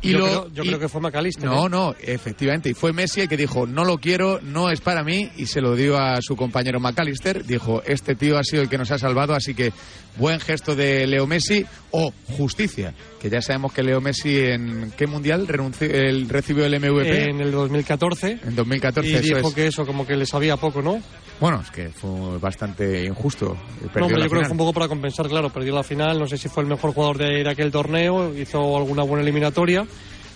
Y yo lo- creo, yo y- creo que fue McAllister. No, no, efectivamente. Y fue Messi el que dijo, no lo quiero, no es para mí, y se lo dio a su compañero McAllister. Dijo, este tío ha sido el que nos ha salvado, así que buen gesto de Leo Messi o justicia. Que ya sabemos que Leo Messi en qué mundial renunció- él recibió el MVP. En el 2014. En 2014, Y eso dijo es. que eso, como que le sabía poco, ¿no? Bueno, es que fue bastante injusto. No, yo creo que final. fue un poco para compensar, claro, perdió la final, no sé si fue el mejor jugador de, de aquel torneo, hizo alguna buena eliminatoria,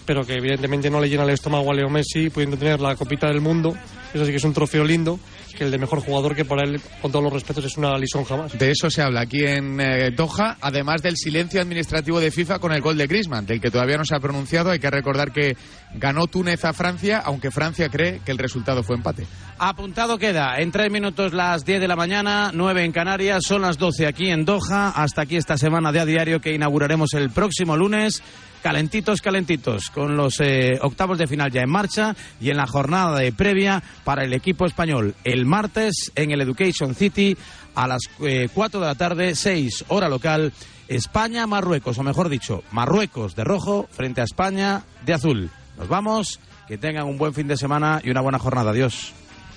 pero que evidentemente no le llena el estómago a Leo Messi, pudiendo tener la copita del mundo, eso sí que es un trofeo lindo, que el de mejor jugador, que para él, con todos los respetos, es una lisón jamás. De eso se habla aquí en eh, Doha, además del silencio administrativo de FIFA con el gol de Griezmann, del que todavía no se ha pronunciado. Hay que recordar que ganó Túnez a Francia, aunque Francia cree que el resultado fue empate. Apuntado queda, en tres minutos las 10 de la mañana, 9 en Canarias, son las 12 aquí en Doha. Hasta aquí esta semana de a diario que inauguraremos el próximo lunes. Calentitos, calentitos, con los eh, octavos de final ya en marcha y en la jornada de previa para el equipo español el martes en el Education City a las eh, 4 de la tarde, 6 hora local. España-Marruecos, o mejor dicho, Marruecos de rojo frente a España de azul. Nos vamos, que tengan un buen fin de semana y una buena jornada. Adiós.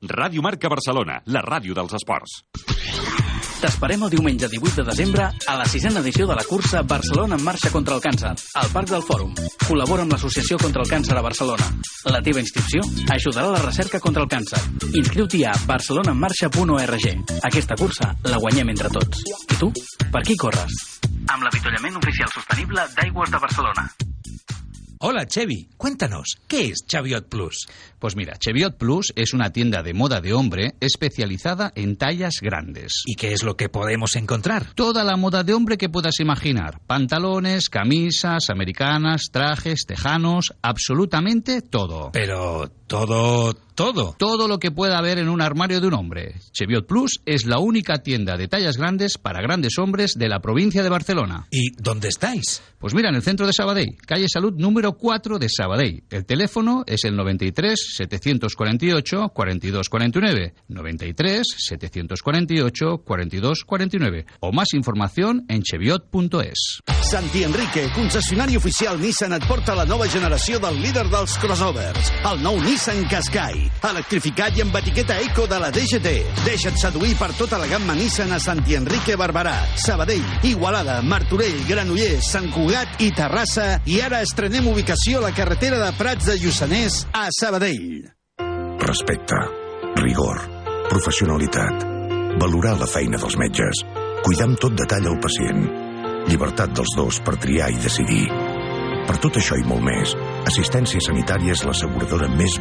Ràdio Marca Barcelona, la ràdio dels esports. T'esperem el diumenge 18 de desembre a la sisena edició de la cursa Barcelona en marxa contra el càncer, al Parc del Fòrum. Col·labora amb l'Associació contra el Càncer a Barcelona. La teva inscripció ajudarà a la recerca contra el càncer. Inscriu-t'hi a barcelonaenmarxa.org. Aquesta cursa la guanyem entre tots. I tu? Per qui corres? Amb l'avituallament oficial sostenible d'Aigües de Barcelona. Hola, Chevy. Cuéntanos, ¿qué es Chaviot Plus? Pues mira, Cheviot Plus es una tienda de moda de hombre especializada en tallas grandes. ¿Y qué es lo que podemos encontrar? Toda la moda de hombre que puedas imaginar. Pantalones, camisas, americanas, trajes, tejanos, absolutamente todo. Pero todo, todo. Todo lo que pueda haber en un armario de un hombre. Cheviot Plus es la única tienda de tallas grandes para grandes hombres de la provincia de Barcelona. ¿Y dónde estáis? Pues mira, en el centro de Sabadell, calle Salud número 4 de Sabadell. El teléfono es el 93 748 4249. 93 748 4249. O más información en cheviot.es. Santi Enrique, concessionari oficial Nissan, et porta la nova generació del líder dels crossovers, el nou Nissan Qashqai, electrificat i amb etiqueta eco de la DGT. Deixa't seduir per tota la gamma Nissan a Santi Enrique Barberà, Sabadell, Igualada, Martorell, Granollers, Sant Cugat i Terrassa i ara estrenem ubicació a la carretera de Prats de Lluçanès a Sabadell. Respecte, rigor, professionalitat, valorar la feina dels metges, cuidar amb tot detall el pacient, llibertat dels dos per triar i decidir. Per tot això i molt més, Assistència Sanitària és l'asseguradora més ben